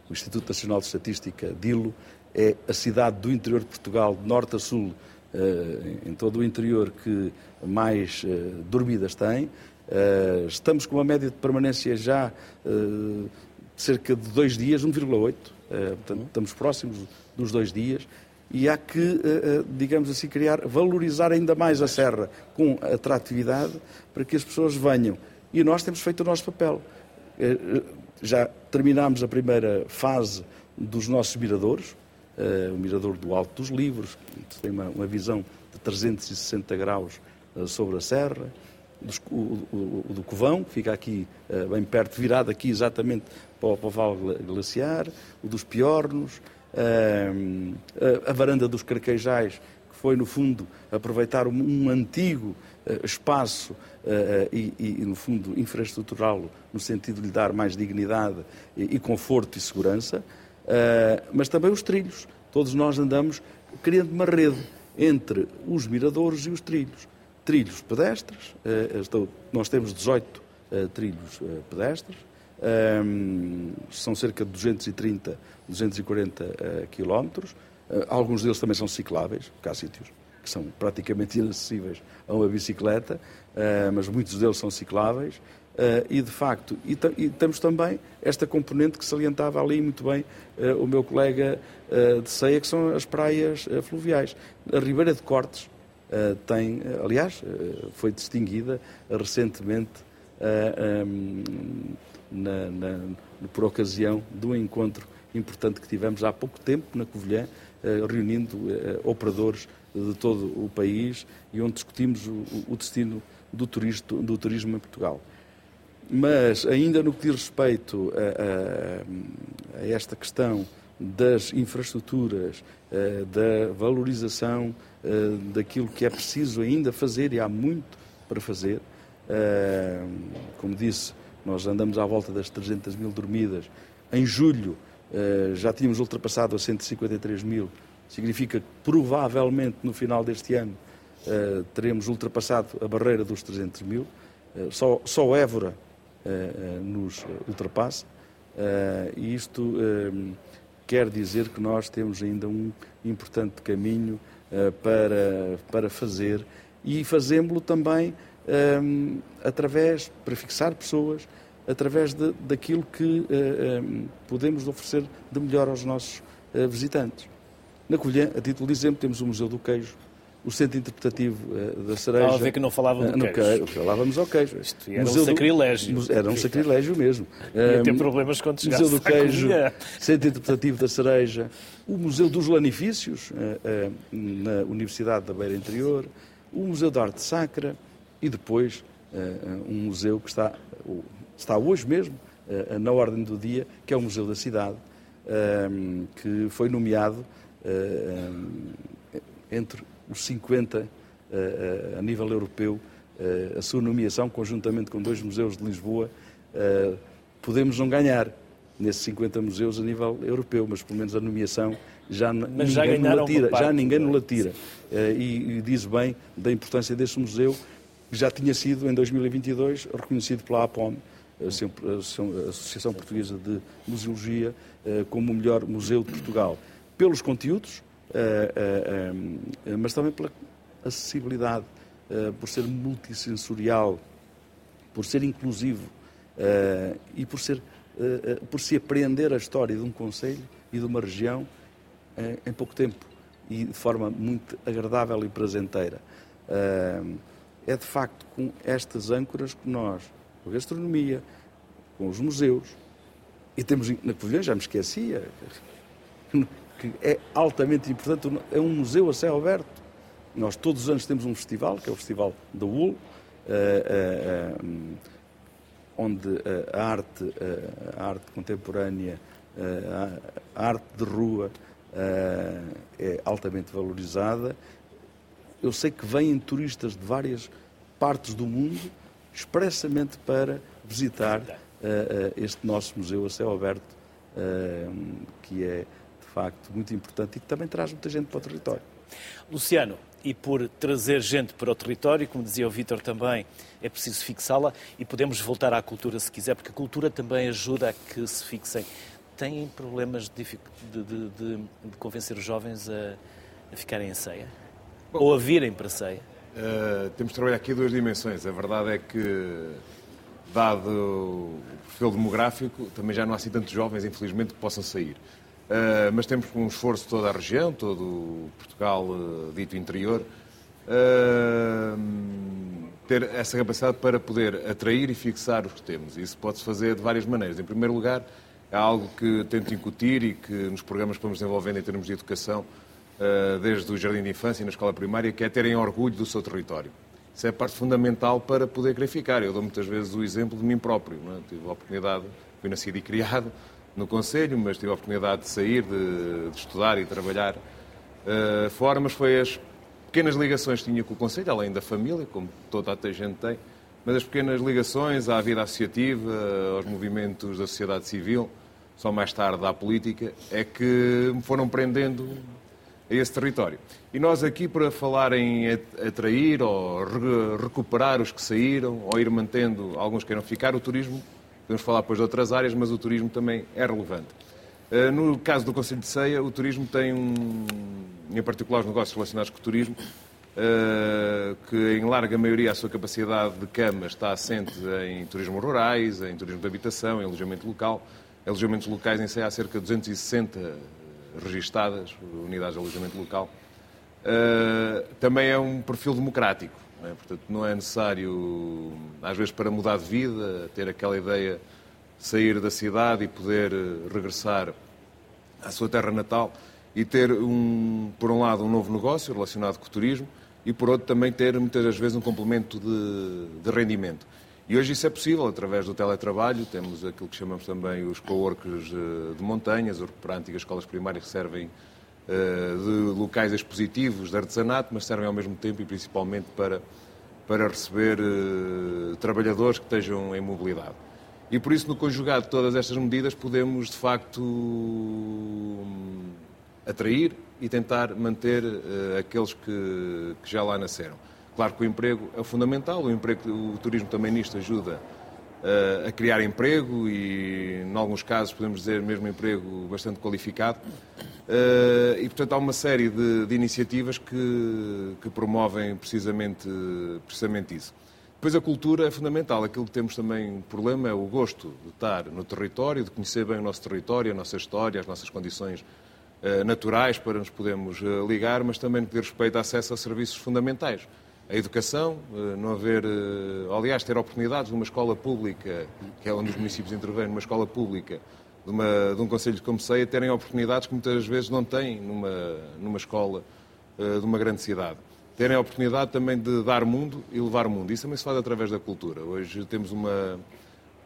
o Instituto Nacional de Estatística, DILO, é a cidade do interior de Portugal, de norte a sul, uh, em todo o interior, que mais uh, dormidas tem. Uh, estamos com uma média de permanência já cerca de dois dias, 1,8. Eh, portanto, estamos próximos dos dois dias. E há que, eh, eh, digamos assim, criar, valorizar ainda mais a Serra com atratividade para que as pessoas venham. E nós temos feito o nosso papel. Já terminámos a primeira fase dos nossos miradores, o mirador do Alto dos Livros, que tem uma, visão de 360 graus sobre a Serra, o, do Covão, que fica aqui bem perto, virado aqui exatamente para o, para o Vale Glaciar, o dos Piornos, a, a, varanda dos Carquejais, que foi, no fundo, aproveitar um, antigo uh, espaço uh, e, e, no fundo, infraestrutural, no sentido de lhe dar mais dignidade e, conforto e segurança, mas também os trilhos. Todos nós andamos criando uma rede entre os miradores e os trilhos. Trilhos pedestres, nós temos 18 trilhos pedestres, um, são cerca de 230, 240 uh, quilómetros. Uh, alguns deles também são cicláveis, porque há sítios que são praticamente inacessíveis a uma bicicleta, uh, mas muitos deles são cicláveis. Uh, e, de facto, e, e, temos também esta componente que salientava ali muito bem o meu colega de Ceia, que são as praias fluviais. A Ribeira de Cortes tem, aliás, foi distinguida recentemente um, na, na, por ocasião do encontro importante que tivemos há pouco tempo na Covilhã, eh, reunindo eh, operadores de todo o país e onde discutimos o, o destino do turismo, do turismo em Portugal. Mas, ainda no que diz respeito a, a, a esta questão das infraestruturas, eh, da valorização daquilo que é preciso ainda fazer, e há muito para fazer, como disse, nós andamos à volta das 300 mil dormidas. Em julho eh, já tínhamos ultrapassado as 153 mil. Significa que provavelmente no final deste ano eh, teremos ultrapassado a barreira dos 300 mil. Eh, só, só Évora nos ultrapassa. E isto quer dizer que nós temos ainda um importante caminho para, para fazer e fazemos-lo também um, através, para fixar pessoas, através de, daquilo que uh, um, podemos oferecer de melhor aos nossos uh, visitantes. Na Colhã, a título de exemplo, temos o Museu do Queijo, o Centro Interpretativo uh, da Cereja. Estava a ver que não falavam do queijo. queijo. Falávamos ao queijo. Isto era Museu um sacrilégio. Do, era um sacrilégio mesmo. Ia ter problemas quando chegasse Museu do Queijo, Centro Interpretativo da Cereja, o Museu dos Lanifícios, na Universidade da Beira Interior, o Museu da Arte Sacra, e depois uh, um museu que está, está hoje mesmo uh, na ordem do dia, que é o Museu da Cidade, que foi nomeado entre os 50 a nível europeu, a sua nomeação, conjuntamente com dois museus de Lisboa, podemos não ganhar nesses 50 museus a nível europeu, mas pelo menos a nomeação já, mas ninguém já, tira, já ninguém nos tira. E, e diz bem da importância desse museu já tinha sido, em 2022, reconhecido pela APOM, a Associação Portuguesa de Museologia, eh, como o melhor museu de Portugal. Pelos conteúdos, eh, eh, mas também pela acessibilidade, por ser multissensorial, por ser inclusivo e por, ser, por se apreender a história de um conselho e de uma região em pouco tempo e de forma muito agradável e prazenteira é de facto com estas âncoras que nós, com a gastronomia, com os museus, e temos na Covilhã, já me esquecia, que é altamente importante, é um museu a céu aberto. Nós todos os anos temos um festival, que é o Festival da UL, eh, eh, eh, onde a arte, a arte contemporânea, a arte de rua é altamente valorizada. Eu sei que vêm turistas de várias partes do mundo expressamente para visitar este nosso museu a céu aberto, que é de facto muito importante e que também traz muita gente para o território. Luciano, e por trazer gente para o território, como dizia o Vítor também, é preciso fixá-la e podemos voltar à cultura se quiser, porque a cultura também ajuda a que se fixem. Têm problemas de, de, de, de convencer os jovens a, a ficarem em ceia? Bom, Ou a virem para ceia? Uh, temos de trabalhar aqui duas dimensões. A verdade é que, dado o perfil demográfico, também já não há assim tantos jovens, infelizmente, que possam sair. Uh, mas temos um esforço de toda a região, todo o Portugal uh, dito interior, uh, ter essa capacidade para poder atrair e fixar os que temos. Isso pode-se fazer de várias maneiras. Em primeiro lugar, é algo que tento incutir e que nos programas que vamos desenvolvendo em termos de educação, desde o jardim de infância e na escola primária, que é terem orgulho do seu território. Isso é a parte fundamental para poder querer ficar. Eu dou muitas vezes o exemplo de mim próprio. É? Tive a oportunidade, fui nascido e criado no Conselho, mas tive a oportunidade de sair, de, de estudar e trabalhar uh, fora, mas foi as pequenas ligações que tinha com o Conselho, além da família, como toda a gente tem, mas as pequenas ligações à vida associativa, aos movimentos da sociedade civil, só mais tarde à política, é que me foram prendendo a esse território. E nós aqui, para falar em atrair ou recuperar os que saíram, ou ir mantendo alguns que queiram ficar, o turismo Podemos falar depois de outras áreas, mas o turismo também é relevante. Eh, no caso do Conselho de Ceia, o turismo tem um, em particular os negócios relacionados com o turismo, eh, que em larga maioria a sua capacidade de cama está assente em turismo rurais, em turismo de habitação, em alojamento local. Alojamentos locais em Ceia há cerca de 260 registadas, unidades de alojamento local. Eh, também é um perfil democrático não é? Portanto, não é necessário, às vezes, para mudar de vida, ter aquela ideia de sair da cidade e poder eh, regressar à sua terra natal e ter, um, por um lado, um novo negócio relacionado com o turismo e, por outro, também ter, muitas das vezes, um complemento de, de rendimento. E hoje isso é possível através do teletrabalho. Temos aquilo que chamamos também os coworkers eh, de montanhas, para antigas escolas primárias servem eh, de locais expositivos de artesanato, mas servem ao mesmo tempo e principalmente para, para receber uh, trabalhadores que estejam em mobilidade. E por isso, no conjugado de todas estas medidas, podemos de facto atrair e tentar manter aqueles que, que, já lá nasceram. Claro que o emprego é fundamental, o, emprego, o turismo também nisto ajuda a criar emprego e, em alguns casos, podemos dizer mesmo emprego bastante qualificado. Uh, e, portanto, há uma série de, de iniciativas que, que, promovem precisamente, precisamente isso. Depois, a cultura é fundamental. Aquilo que temos também um problema é o gosto de estar no território, de conhecer bem o nosso território, a nossa história, as nossas condições uh, naturais para nos podermos uh, ligar, mas também no que diz respeito a acesso a serviços fundamentais. A educação, não haver, aliás, ter oportunidades numa escola pública, que é onde os municípios intervêm, numa escola pública, de, uma, de um Conselho como Ceia terem oportunidades que muitas vezes não têm numa, numa escola uh, de uma grande cidade. Terem a oportunidade também de dar mundo e levar mundo. Isso também se faz através da cultura. Hoje temos uma,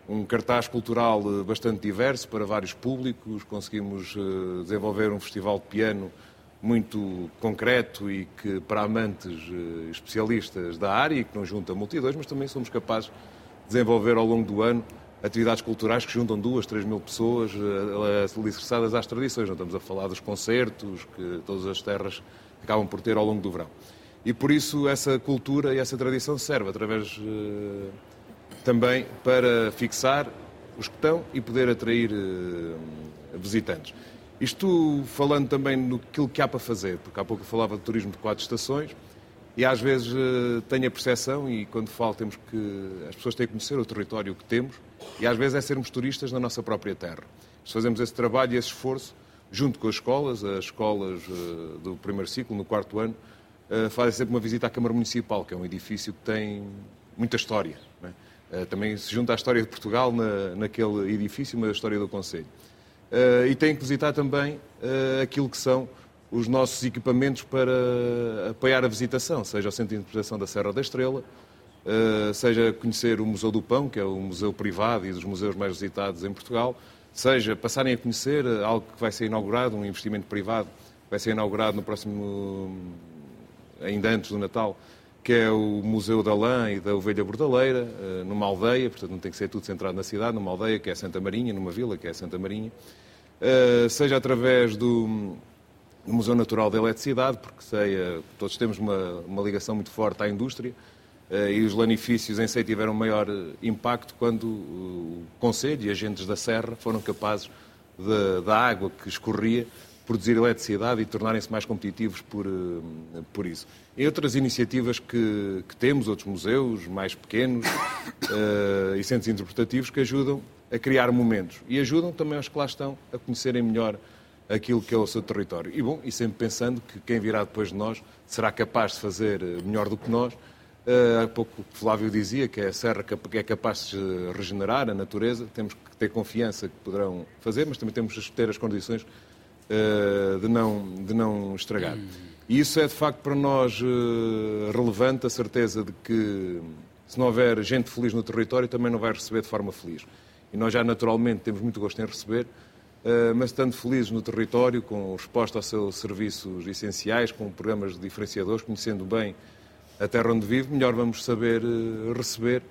um cartaz cultural eh, bastante diverso para vários públicos, conseguimos desenvolver um festival de piano muito concreto e que para amantes uh, especialistas da área e que não junta multidões, mas também somos capazes de desenvolver ao longo do ano atividades culturais que juntam duas, três mil pessoas uh, alicerçadas às tradições. Não estamos a falar dos concertos que todas as terras acabam por ter ao longo do verão. E por isso essa cultura e essa tradição serve através também para fixar os que estão e poder atrair visitantes. Isto falando também no que há para fazer, porque há pouco eu falava de turismo de quatro estações, e às vezes tenho a percepção, e quando falo temos que. as pessoas têm que conhecer o território que temos, e às vezes é sermos turistas na nossa própria terra. Se fazemos esse trabalho e esse esforço, junto com as escolas, as escolas uh, do primeiro ciclo, no quarto ano, uh, fazem sempre uma visita à Câmara Municipal, que é um edifício que tem muita história. É? Também se junta à história de Portugal na, naquele edifício, mas a história do Conselho. E tem que visitar também aquilo que são os nossos equipamentos para apoiar a visitação, seja o Centro de Interpretação da Serra da Estrela, Uh, seja conhecer o Museu do Pão, que é o museu privado e dos museus mais visitados em Portugal, seja passarem a conhecer algo que vai ser inaugurado, um investimento privado, vai ser inaugurado no próximo, ainda antes do Natal, que é o Museu da Lã e da Ovelha Bordaleira, numa aldeia, portanto não tem que ser tudo centrado na cidade, numa aldeia que é Santa Marinha, numa vila que é Santa Marinha, seja através do, Museu Natural da Eletricidade, porque sei, eh, todos temos uma, uma ligação muito forte à indústria, e os lanifícios em si tiveram maior impacto quando o Conselho e agentes da Serra foram capazes de, da água que escorria produzir eletricidade e tornarem-se mais competitivos por, eh, por isso. E outras iniciativas que, que temos, outros museus mais pequenos uh, e centros interpretativos que ajudam a criar momentos e ajudam também aos que lá estão a conhecerem melhor aquilo que é o seu território. E bom, e sempre pensando que quem virá depois de nós será capaz de fazer eh, melhor do que nós. Uh, há pouco Flávio dizia que é a serra é capaz de regenerar a natureza, temos que ter confiança que poderão fazer, mas também temos que ter as condições eh, de, não, de não estragar. E isso é, de facto, para nós eh, relevante, a certeza de que se não houver gente feliz no território, também não vai receber de forma feliz. E nós já, naturalmente, temos muito gosto em receber, eh, mas estando felizes no território, com resposta aos seus serviços essenciais, com programas diferenciadores, conhecendo bem a terra onde vive, melhor vamos saber receber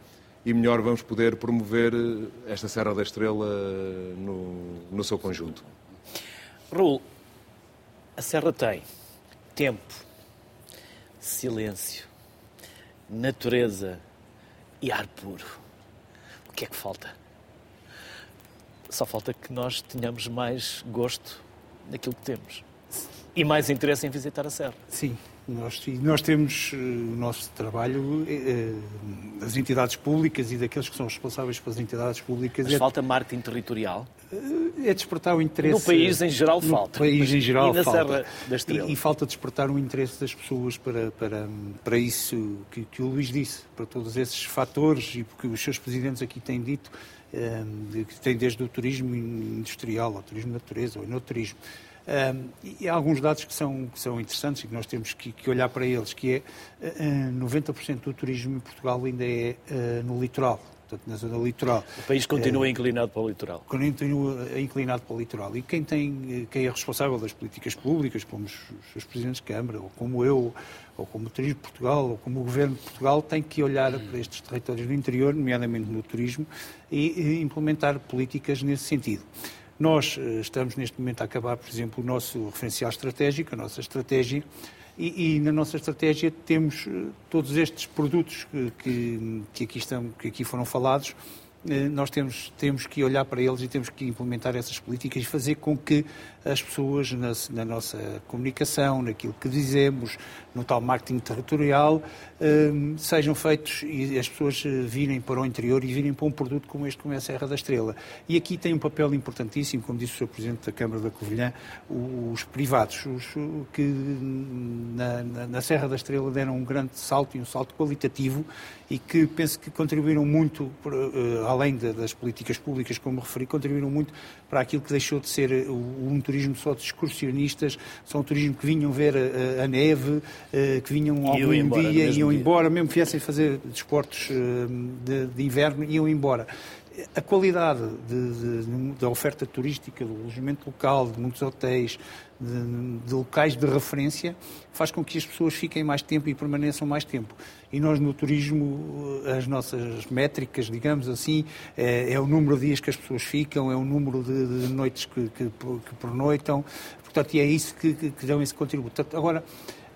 e melhor vamos poder promover esta Serra da Estrela no, no seu conjunto. Raul, a Serra tem tempo, silêncio, natureza e ar puro. O que é que falta? Só falta que nós tenhamos mais gosto naquilo que temos e mais interesse em visitar a Serra. Sim, nós, nós temos uh, o nosso trabalho, uh, as entidades públicas e daqueles que são responsáveis pelas entidades públicas. Mas é, falta marketing territorial? É despertar o interesse. No país em geral falta. No país em geral e na falta. Serra da Estrela. E, e, falta despertar o interesse das pessoas para, para, para isso que, que o Luís disse, para todos esses fatores e porque os seus presidentes aqui têm dito, que tem desde o turismo industrial, ao turismo de natureza, ao enoturismo. Um, e há alguns dados que são, que são interessantes e que nós temos que, que olhar para eles, que é uh, 90% do turismo em Portugal ainda é uh, no litoral, portanto, na zona litoral. O país continua inclinado para o litoral. Continua inclinado para o litoral. E quem, tem, quem é responsável das políticas públicas, como os, os presidentes de Câmara, ou como eu, ou como o Turismo de Portugal, ou como o Governo de Portugal, tem que olhar para estes territórios do interior, nomeadamente no turismo, e, e implementar políticas nesse sentido. Nós eh, estamos neste momento a acabar, por exemplo, o nosso referencial estratégico, a nossa estratégia, e, e na nossa estratégia temos eh, todos estes produtos que, que, aqui, estão, que aqui foram falados, eh, nós temos, temos que olhar para eles e temos que implementar essas políticas e fazer com que as pessoas, na, na nossa comunicação, naquilo que dizemos, no tal marketing territorial, eh, sejam feitos e as pessoas eh, virem para o interior e virem para um produto como este, como é a Serra da Estrela. E aqui tem um papel importantíssimo, como disse o Sr. Presidente da Câmara da Covilhã, os privados, os, que na, na, na Serra da Estrela deram um grande salto e um salto qualitativo e que penso que contribuíram muito, além das políticas públicas, como referi, contribuíram muito para aquilo que deixou de ser um turismo só de excursionistas, um turismo que vinham ver a, a neve, eh, que vinham algum embora, dia, iam dia. embora, mesmo que viessem fazer desportos eh, de, de inverno, iam embora a qualidade da oferta turística, do alojamento local, de muitos hotéis, de, de, locais de referência, faz com que as pessoas fiquem mais tempo e permaneçam mais tempo. E nós no turismo, as nossas métricas, digamos assim, é, é o número de dias que as pessoas ficam, é o número de, de noites que, que, que pernoitam, portanto, e é isso que, que dão esse contributo. Agora,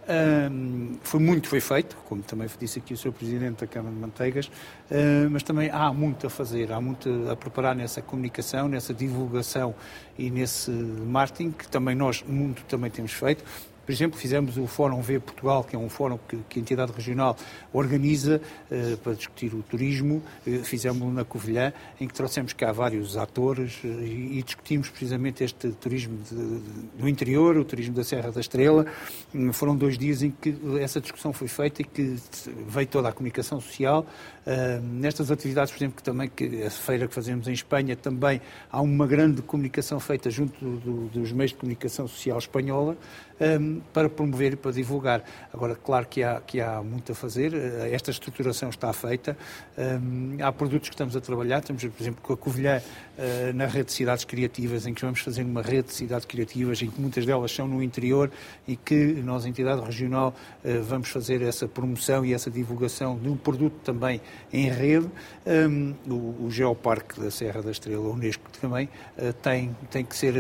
um, foi muito foi feito, como também disse aqui o Sr. Presidente da Câmara de Manteigas, uh, mas também há muito a fazer, há muito a preparar nessa comunicação, nessa divulgação e nesse marketing, que também nós muito também temos feito. Por exemplo, fizemos o Fórum V Portugal, que é um fórum que, que a entidade regional organiza uh, para discutir o turismo. Uh, fizemos na Covilhã, em que trouxemos cá vários atores uh, e, discutimos precisamente este turismo de, de, do interior, o turismo da Serra da Estrela. Um, foram dois dias em que essa discussão foi feita e que veio toda a comunicação social. nestas atividades, por exemplo, que também que a feira que fazemos em Espanha, também há uma grande comunicação feita junto do, dos meios de comunicação social espanhola, um, para promover e para divulgar. Agora, claro que há, que há muito a fazer, uh, esta estruturação está feita, um, há produtos que estamos a trabalhar, estamos, por exemplo, com a Covilhã uh, na rede de cidades criativas, em que vamos fazer uma rede de cidades criativas, em que muitas delas são no interior e que nós, entidade regional, uh, vamos fazer essa promoção e essa divulgação um produto também em rede. Um, o, o Geoparque da Serra da Estrela, a Unesco, também tem, tem que ser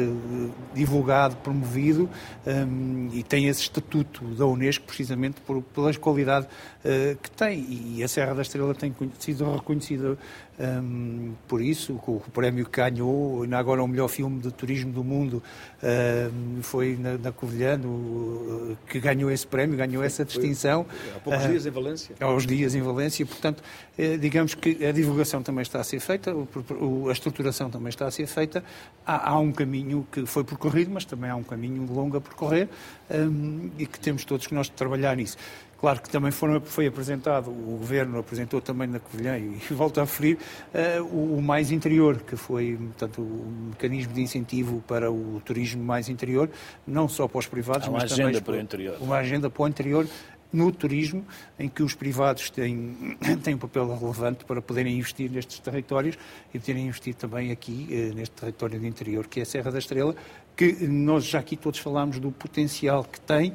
divulgado, promovido um, e tem esse estatuto da Unesco precisamente por, pela qualidade uh, que tem. E a Serra da Estrela tem sido reconhecida um, por isso, o, o, prémio que ganhou, agora o melhor filme de turismo do mundo, um, foi na, na Covilhã, no, que ganhou esse prémio, ganhou essa distinção. Há poucos uh, dias em Valência. Há uns dias em Valência, portanto, uh, digamos que a divulgação também está a ser feita, a estruturação também está a ser feita. Há, há um caminho que foi percorrido, mas também há um caminho longo a percorrer um, e que temos todos que nós trabalhar nisso. Claro que também foram, foi apresentado, o Governo apresentou também na Covilhã, e volto a referir, uh, o, o, mais interior, que foi, portanto, o mecanismo de incentivo para o turismo mais interior, não só para os privados, mas também... Uma agenda para o interior. Uma agenda para o interior, no turismo, em que os privados têm, têm um papel relevante para poderem investir nestes territórios e poderem investir também aqui, eh, neste território do interior, que é a Serra da Estrela, que nós já aqui todos falámos do potencial que tem,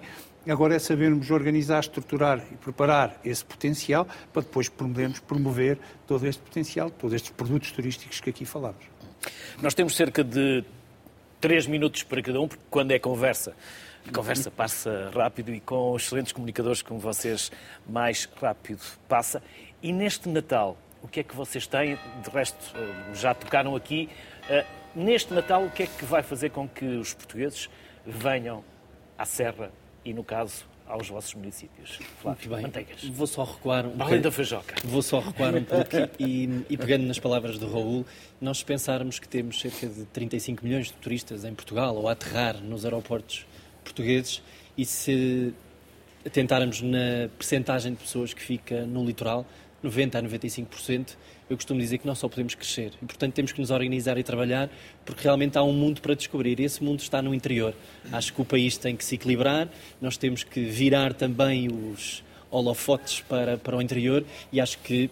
Agora é sabermos organizar, estruturar e preparar esse potencial para depois promovermos promover todo este potencial, todos estes produtos turísticos que aqui falamos. Nós temos cerca de três minutos para cada um, porque quando é conversa, a conversa passa rápido e com excelentes comunicadores como vocês, mais rápido passa. E neste Natal, o que é que vocês têm? De resto, já tocaram aqui. Eh, neste Natal, o que é que vai fazer com que os portugueses venham à Serra e, no caso, aos vossos municípios. Flávio, bem. Manteigas. Vou só recuar um Além da feijoca. Vou só recuar um pouco e, e, pegando nas palavras do Raul, nós pensarmos que temos cerca de 35 milhões de turistas em Portugal ou a aterrar nos aeroportos portugueses e se tentarmos na percentagem de pessoas que fica no litoral, 90 a 95%, eu costumo dizer que nós só podemos crescer. E, portanto, temos que nos organizar e trabalhar, porque realmente há um mundo para descobrir. E esse mundo está no interior. Acho que o país tem que se equilibrar, nós temos que virar também os holofotes para, para o interior e acho que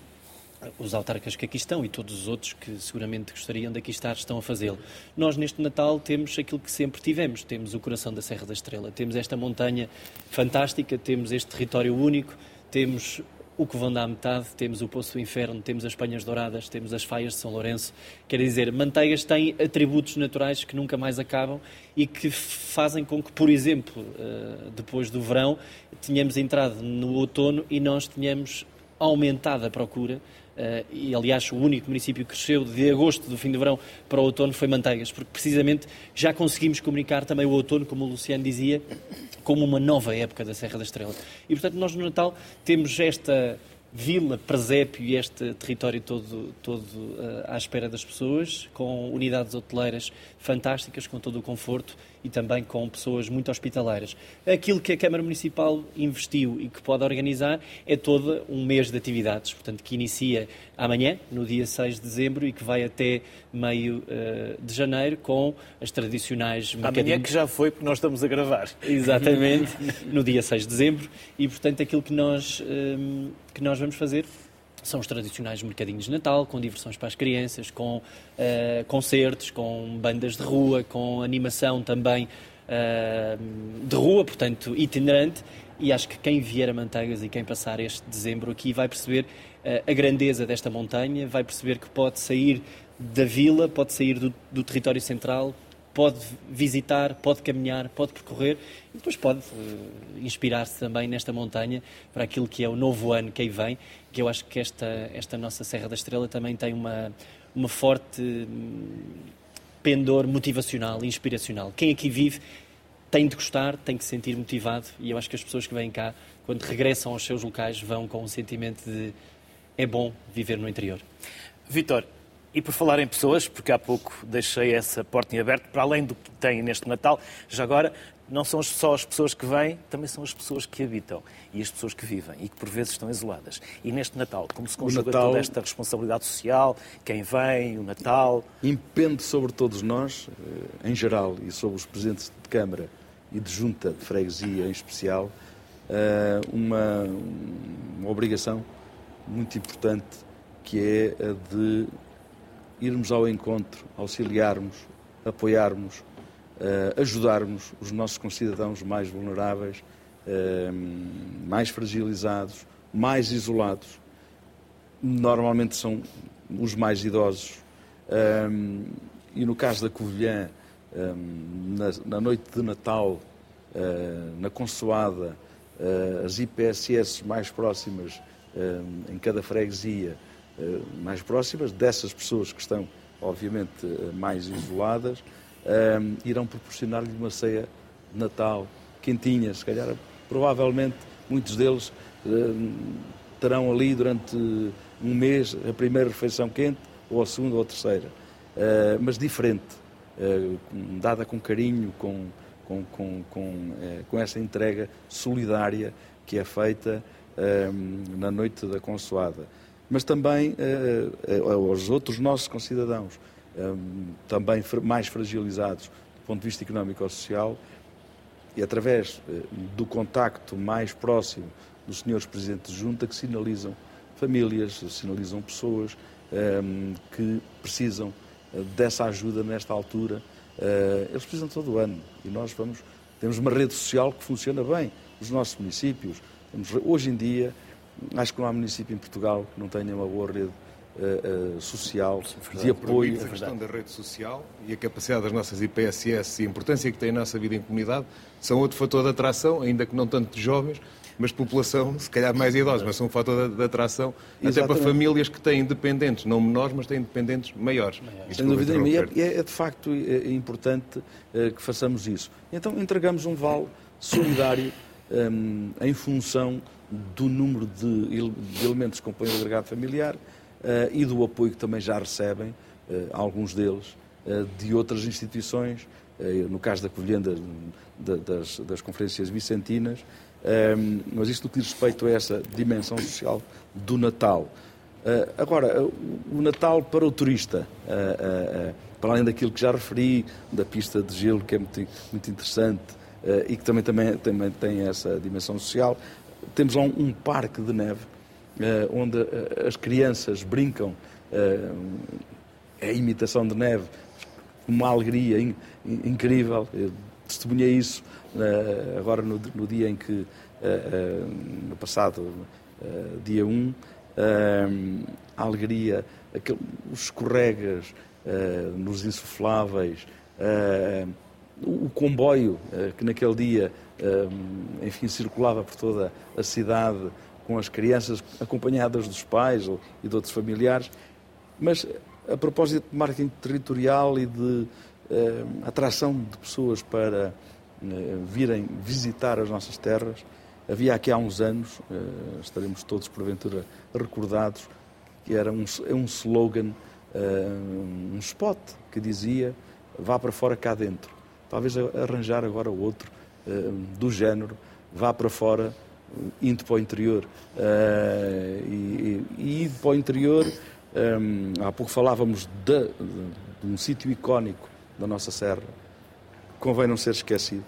os autarcas que aqui estão e todos os outros que seguramente gostariam de aqui estar estão a fazê-lo. Nós neste Natal temos aquilo que sempre tivemos, temos o coração da Serra da Estrela, temos esta montanha fantástica, temos este território único, temos o que vão dar metade, temos o Poço do Inferno, temos as Penhas Douradas, temos as Faias de São Lourenço. Quer dizer, Manteigas tem atributos naturais que nunca mais acabam e que fazem com que, por exemplo, eh, depois do verão, tenhamos entrado no outono e nós tenhamos aumentado a procura e aliás o único município que cresceu de agosto do fim de verão para o outono foi Manteigas, porque precisamente já conseguimos comunicar também o outono, como o Luciano dizia, como uma nova época da Serra da Estrela. E portanto nós no Natal temos esta vila, presépio e este território todo, todo uh, à espera das pessoas, com unidades hoteleiras fantásticas, com todo o conforto e também com pessoas muito hospitaleiras. Aquilo que a Câmara Municipal investiu e que pode organizar é todo um mês de atividades, portanto, que inicia amanhã, no dia 6 de dezembro, e que vai até meio uh, de janeiro, com as tradicionais... Amanhã que já foi, porque nós estamos a gravar. Exatamente, no dia 6 de dezembro, e, portanto, aquilo que nós, um, eh, que nós vamos fazer são os tradicionais mercadinhos de Natal, com diversões para as crianças, com uh, concertos, com bandas de rua, com animação também uh, de rua, portanto, itinerante. E acho que quem vier a Manteigas e quem passar este dezembro aqui vai perceber uh, a grandeza desta montanha, vai perceber que pode sair da vila, pode sair do, do território central, pode visitar, pode caminhar, pode percorrer e depois pode uh, inspirar-se também nesta montanha para aquilo que é o novo ano que aí vem, que eu acho que esta, esta nossa Serra da Estrela também tem uma, uma forte hum, pendor motivacional, inspiracional. Quem aqui vive tem de gostar, tem que se sentir motivado e eu acho que as pessoas que vêm cá, quando regressam aos seus locais, vão com um sentimento de é bom viver no interior. Vitor, e por falar em pessoas, porque há pouco deixei essa porta em aberto, para além do que tem neste Natal, já agora não são só as pessoas que vêm, também são as pessoas que habitam e as pessoas que vivem e que por vezes estão isoladas. E neste Natal, como se conjuga Natal... toda esta responsabilidade social, quem vem, o Natal... Impende sobre todos nós, eh, em geral, e sobre os presidentes de Câmara e de junta de freguesia em especial, eh, uma, uma obrigação muito importante que é a de irmos ao encontro, auxiliarmos, apoiarmos, uh, ajudarmos os nossos concidadãos mais vulneráveis, uh, mais fragilizados, mais isolados. Normalmente são os mais idosos. Um, e no caso da Covilhã, na, noite de Natal, na Consoada, as IPSS mais próximas em cada freguesia, mais próximas dessas pessoas que estão, obviamente, mais isoladas, um, irão proporcionar-lhe uma ceia de Natal quentinha. Se calhar, provavelmente, muitos deles terão ali durante um mês a primeira refeição quente, ou a segunda ou a terceira. Mas diferente, dada com carinho, com, com, com, com, com essa entrega solidária que é feita na noite da consoada. Mas também aos outros nossos concidadãos também mais fragilizados do ponto de vista económico ou social, e através do contacto mais próximo dos senhores presidentes de junta que sinalizam famílias, sinalizam pessoas que precisam dessa ajuda nesta altura. Eh, eles precisam todo o ano e nós vamos temos uma rede social que funciona bem nos nossos municípios. hoje em dia, acho que não há município em Portugal que não tenha uma boa rede uh, social, Sim, de apoio. A questão da rede social e a capacidade das nossas IPSS e a importância que tem a nossa vida em comunidade são outro fator de atração, ainda que não tanto de jovens, mas de população, se calhar mais idosa, mas são um fator de, de atração Exatamente. até para famílias que têm dependentes, não menores, mas têm dependentes maiores. Sem dúvida nenhuma, e é, é, de facto é, é importante é, que façamos isso. Então entregamos um vale solidário um, em função do número de, de elementos que compõem o agregado familiar, uh, e do apoio que também já recebem, uh, alguns deles, uh, de outras instituições, no caso da Covilhã das, das, conferências vicentinas, mas isto no que diz respeito a essa dimensão social do Natal. agora, o Natal para o turista, para além daquilo que já referi, da pista de gelo, que é muito, muito interessante, e que também, também, também tem essa dimensão social, temos lá um, um parque de neve eh, onde eh, as crianças brincam, eh, é imitação de neve, uma alegria in, incrível. Eu testemunhei isso agora no, no, dia em que, no passado dia 1, a alegria, os escorregas nos insufláveis, o comboio que naquele dia, enfim, circulava por toda a cidade, com as crianças acompanhadas dos pais e de outros familiares. Mas a propósito de marketing territorial e de eh, atração de pessoas para eh, virem visitar as nossas terras, havia aqui há uns anos, eh, estaremos todos porventura recordados, que era um, é um slogan, eh, um spot que dizia vá para fora cá dentro. Talvez arranjar agora outro eh, do género, vá para fora indo para o interior. Uh, e, e, indo para o interior, um, há pouco falávamos de, de, de um sítio icónico da nossa serra, convém não ser esquecido.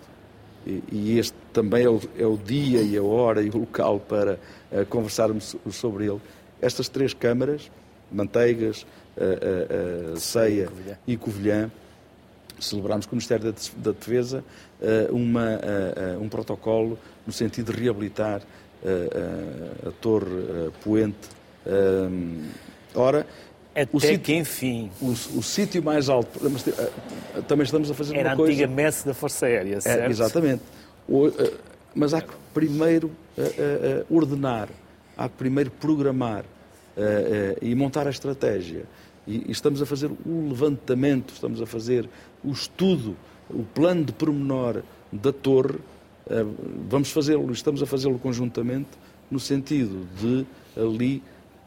E, e este também é o, é o, dia e a hora e o local para uh, conversarmos sobre ele. Estas três câmaras, Manteigas, uh, Ceia e Covilhã, celebramos com o Ministério da Defesa uma, um protocolo no sentido de reabilitar a Torre Poente. ora, até o sítio, que, enfim. O, o sítio mais alto. Também estamos a fazer Era uma coisa. Era a antiga messe da Força Aérea, é, certo? É, exatamente. O, mas há que primeiro ordenar, há que primeiro programar e montar a estratégia. E, estamos a fazer o levantamento, estamos a fazer o estudo, o plano de pormenor da torre eh, vamos fazê-lo, estamos a fazê-lo conjuntamente, no sentido de ali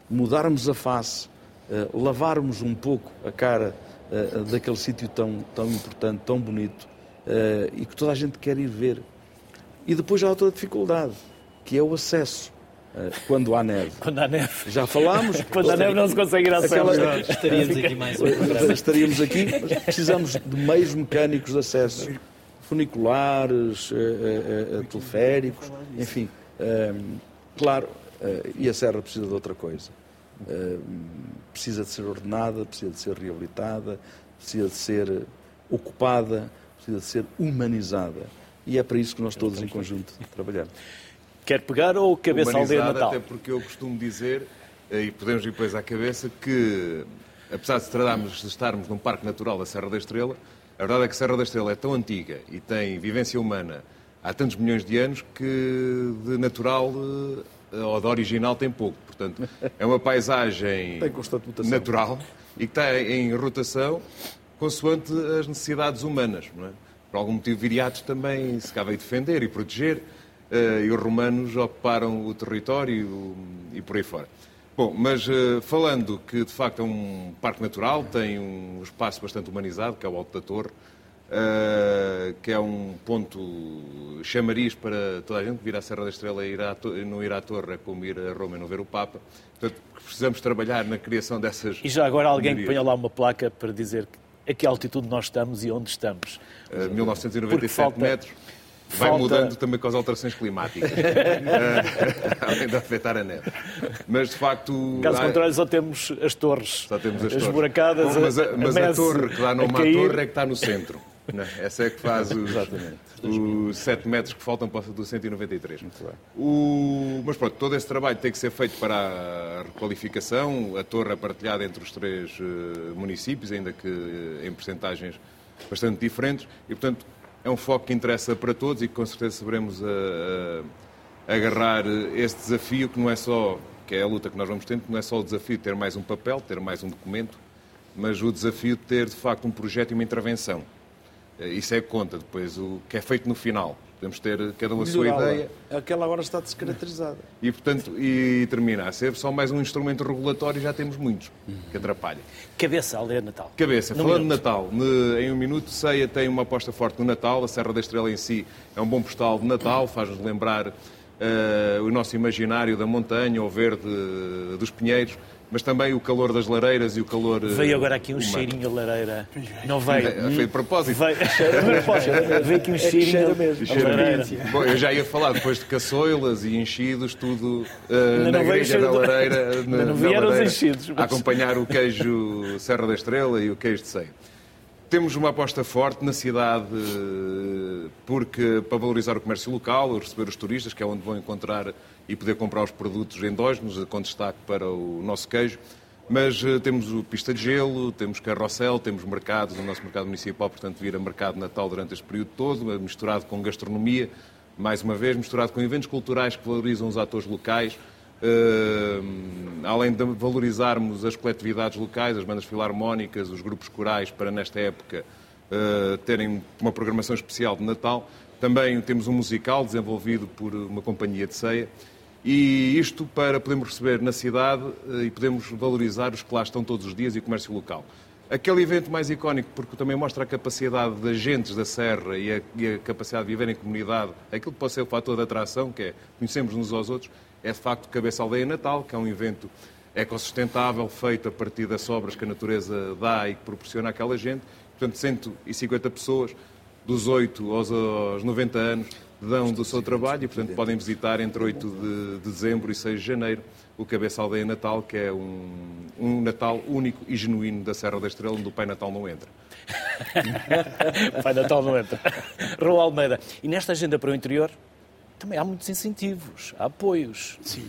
mudarmos a face, eh, lavarmos um pouco a cara eh, daquele sítio tão, tão importante, tão bonito, e que toda a gente quer ir ver. E depois há outra dificuldade, que é o acesso. Quando há neve. Quando há neve. Já falámos. Quando há neve não se consegue ir à Aquela... Estaríamos aqui mais um Estaríamos aqui, mas precisamos de meios mecânicos de acesso funiculares, teleféricos, enfim. Claro, e a Serra precisa de outra coisa. Precisa de ser ordenada, precisa de ser reabilitada, precisa de ser ocupada, precisa de ser humanizada. E é para isso que nós todos em conjunto trabalhamos. Quer pegar ou cabeça aldeia Natal? Até porque eu costumo dizer, e podemos ir depois à cabeça, que apesar de, tratarmos, de estarmos num parque natural da Serra da Estrela, a verdade é que a Serra da Estrela é tão antiga e tem vivência humana há tantos milhões de anos que de natural eh, ou de original tem pouco. Portanto, é uma paisagem natural e que está em rotação consoante as necessidades humanas. Não é? Por algum motivo, Viriatos também se cá veio defender e proteger, e os romanos ocuparam o território e por aí fora. Bom, mas uh, falando que de facto é um parque natural, tem um espaço bastante humanizado, que é o Alto da Torre, uh, que é um ponto chamariz para toda a gente vir à Serra da Estrela e ir à, não ir à Torre é como ir a Roma e não ver o Papa. Portanto, precisamos trabalhar na criação dessas. E já agora alguém que ponha lá uma placa para dizer a que altitude nós estamos e onde estamos. Uh, 1997 falta... metros. Vai Falta... mudando também com as alterações climáticas, uh, além de afetar a neve. Mas, de facto... Caso há... contrário, só temos as torres. Só temos as, as torres. buracadas, Bom, mas a, mas a, a torre que dá numa torre é que está no centro. Não, essa é que faz os, os 7 metros que faltam para do 193. Muito bem. O, mas pronto, todo esse trabalho tem que ser feito para a requalificação, a torre é partilhada entre os três uh, municípios, ainda que uh, em percentagens bastante diferentes, e portanto é um foco que interessa para todos e que com certeza saberemos a, a, agarrar este desafio, que não é só, que é a luta que nós vamos tendo, que não é só o desafio de ter mais um papel, ter mais um documento, mas o desafio de ter de facto um projeto e uma intervenção. Eh, isso é que conta depois, o que é feito no final. Podemos ter cada uma a sua ideia. Aquela agora está descaracterizada. E, portanto, e termina a ser só mais um instrumento regulatório, já temos muitos que atrapalham. Cabeça, aldeia Natal. Cabeça, no falando de Natal, em um minuto, Ceia tem uma aposta forte no Natal, a Serra da Estrela em si é um bom postal de Natal, faz-nos lembrar uh, o nosso imaginário da montanha, o verde dos pinheiros mas também o calor das lareiras e o calor. Veio agora aqui um humano. cheirinho a lareira. Não veio. É, foi de propósito. Veio, veio aqui um cheirinho a lareira. Bom, eu já ia falar depois de caçoilas e enchidos, tudo uh, na grelha da lareira. Na, não vieram os enchidos. Mas... A acompanhar o queijo Serra da Estrela e o queijo de Ceia. Temos uma aposta forte na cidade porque para valorizar o comércio local, receber os turistas, que é onde vão encontrar e poder comprar os produtos endógenos, com destaque para o nosso queijo. Mas uh, temos o pista de gelo, temos carrossel, temos mercados, o nosso mercado municipal, portanto, vira mercado Natal durante este período todo, misturado com gastronomia, mais uma vez, misturado com eventos culturais que valorizam os atores locais, Uh, além de valorizarmos as coletividades locais, as bandas filarmónicas, os grupos corais, para nesta época uh, terem uma programação especial de Natal, também temos um musical desenvolvido por uma companhia de ceia e isto para podermos receber na cidade eh, e podemos valorizar os que lá estão todos os dias e o comércio local. Aquele evento mais icónico, porque também mostra a capacidade das agentes da Serra e a, e a, capacidade de viver em comunidade, aquilo que pode ser o fator de atração, que é conhecemos uns aos outros, é de facto Cabeça Aldeia Natal, que é um evento ecossustentável, feito a partir das sobras que a natureza dá e que proporciona àquela gente. Portanto, 150 pessoas, dos 8 aos, aos 90 anos, dão do seu trabalho e, portanto, podem visitar entre 8 de dezembro e 6 de janeiro o Cabeça Aldeia Natal, que é um, um Natal único e genuíno da Serra da Estrela, onde o Pai Natal não entra. Pai Natal não entra. Raul Almeida, e nesta agenda para o interior também há muitos incentivos, há apoios. Sim.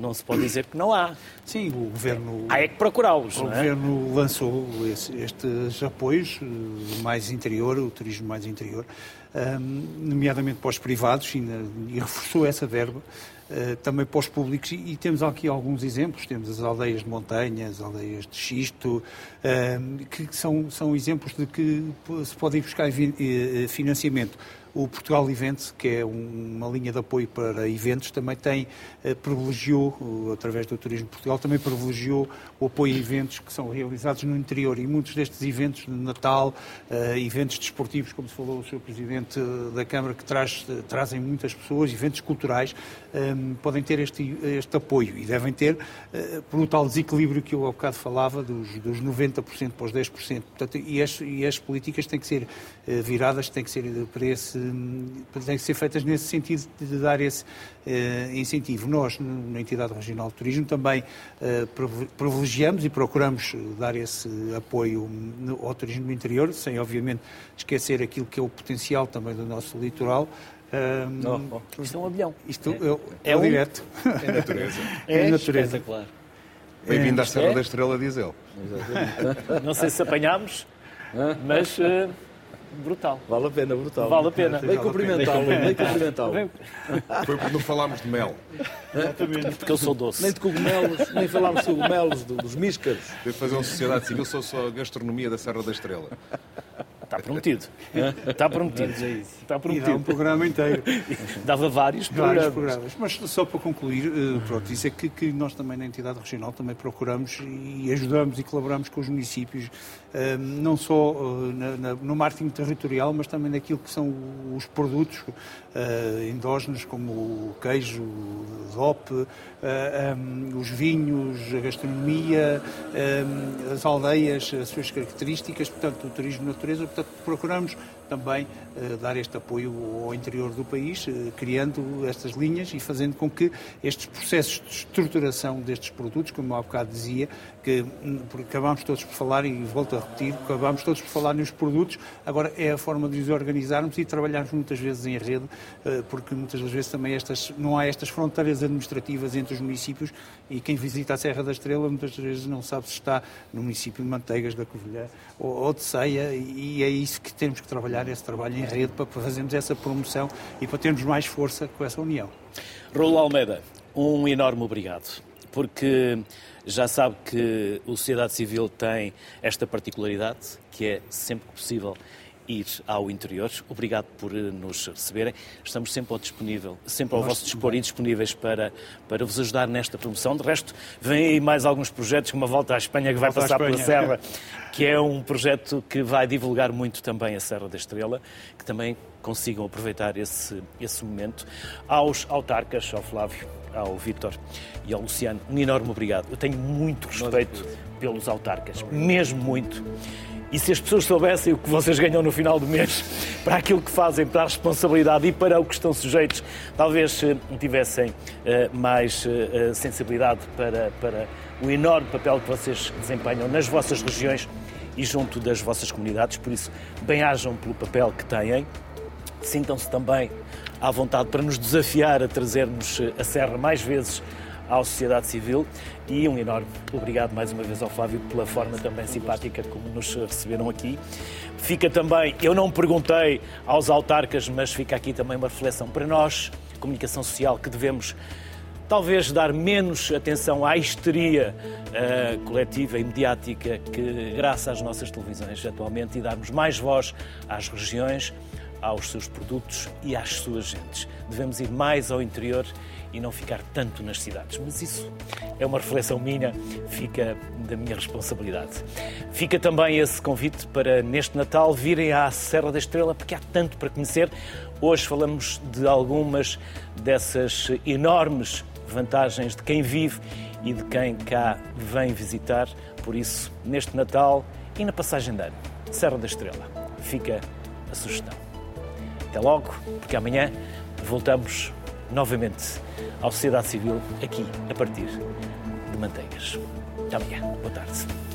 Não se pode dizer que não há. Sim, o Governo... Há é que procurá-los, O é? Governo lançou estes apoios, eh, mais interior, o turismo mais interior, nomeadamente para os privados, e, reforçou essa verba eh, também para os públicos. E temos aqui alguns exemplos. Temos as aldeias de montanha, as aldeias de xisto, que são, são exemplos de que se pode buscar eh, financiamento o Portugal Events, que é uma linha de apoio para eventos, também tem, eh, privilegiou, através do Turismo Portugal, também privilegiou o apoio a eventos que são realizados no interior. E muitos destes eventos de Natal, eh, eventos desportivos, como se falou o Sr. Presidente da Câmara, que traz, trazem muitas pessoas, eventos culturais, podem ter este, este apoio e devem ter, por tal desequilíbrio que eu há bocado falava, dos, dos 90% para os 10%. Portanto, e, as, e as políticas têm que ser viradas, têm que ser para esse têm que ser feitas nesse sentido de dar esse uh, incentivo. Nós, na entidade regional de turismo, também uh, privilegiamos e procuramos dar esse apoio ao turismo do interior, sem, obviamente, esquecer aquilo que é o potencial também do nosso litoral. Um, oh, oh. Isto é um avião. Isto é, é, é um... direto. É natureza. É, é natureza. Claro. Bem-vindo à Serra da Estrela, diz ele. Não sei se apanhámos, mas... Uh brutal. Vale a pena, brutal. Vale a pena. Vem cumprimentá-lo, vem cumprimentá-lo. Foi porque não falámos de mel. Exatamente. Porque eu sou doce. Nem de cogumelos, nem falámos de cogumelos, dos míscaros. Deve fazer uma sociedade civil só, só a gastronomia da Serra da Estrela. Está prometido. Está prometido. Está prometido. E dá um programa inteiro. Dava vários programas. Vários programas. Mas só para concluir, eh, pronto, isso é que, que, nós também na entidade regional também procuramos e ajudamos e colaboramos com os municípios, não só eh, no marketing territorial, mas também naquilo que são os produtos endógenos, como o queijo, o DOP, os vinhos, a gastronomia, as aldeias, as suas características, portanto, o turismo natureza, portanto, procuramos também uh, dar este apoio ao interior do país, uh, criando estas linhas e fazendo com que estes processos de estruturação destes produtos, como há bocado dizia, que hum, acabámos todos por falar, e volto a repetir, acabámos todos por falar nos produtos, agora é a forma de os organizarmos e trabalharmos muitas vezes em rede, uh, porque muitas das vezes também estas, não há estas fronteiras administrativas entre os municípios e quem visita a Serra da Estrela muitas vezes não sabe se está no município de Manteigas, da Covilhã ou, ou de Ceia, e é isso que temos que trabalhar esse trabalho em rede para fazermos essa promoção e para termos mais força com essa união. Raul Almeida, um enorme obrigado, porque já sabe que a sociedade civil tem esta particularidade, que é sempre possível ir ao interior. Obrigado por eh, nos receberem. Estamos sempre ao disponível, sempre ao vosso dispor e disponíveis para, para vos ajudar nesta promoção. De resto, vêm aí mais alguns projetos, como a Volta à Espanha, que vai Volta passar pela Serra, que é um projeto que vai divulgar muito também a Serra da Estrela, que também consigam aproveitar esse, esse momento. Aos autarcas, ao Flávio, ao Vítor e ao Luciano, um enorme obrigado. Eu tenho muito respeito pelos autarcas, mesmo muito. E se as pessoas soubessem o que vocês ganham no final do mês para aquilo que fazem, para a responsabilidade e para o que estão sujeitos, talvez eh, tivessem uh, mais uh, sensibilidade para, para o enorme papel que vocês desempenham nas vossas regiões e junto das vossas comunidades. Por isso, bem-ajam pelo papel que têm. Sintam-se também à vontade para nos desafiar a trazermos a Serra mais vezes à sociedade civil e um enorme obrigado mais uma vez ao Flávio pela forma também simpática como nos receberam aqui. Fica também, eu não perguntei aos autarcas, mas fica aqui também uma reflexão para nós, comunicação social, que devemos talvez dar menos atenção à histeria uh, coletiva e mediática que, graças às nossas televisões atualmente, e darmos mais voz às regiões, aos seus produtos e às suas gentes. Devemos ir mais ao interior e não ficar tanto nas cidades. Mas isso é uma reflexão minha, fica da minha responsabilidade. Fica também esse convite para neste Natal virem à Serra da Estrela, porque há tanto para conhecer. Hoje falamos de algumas dessas enormes vantagens de quem vive e de quem cá vem visitar. Por isso, neste Natal e na passagem de ano, Serra da Estrela, fica a sugestão. Até logo, porque amanhã voltamos novamente à sociedade civil aqui, a partir de Manteigas. Até amanhã. Boa tarde.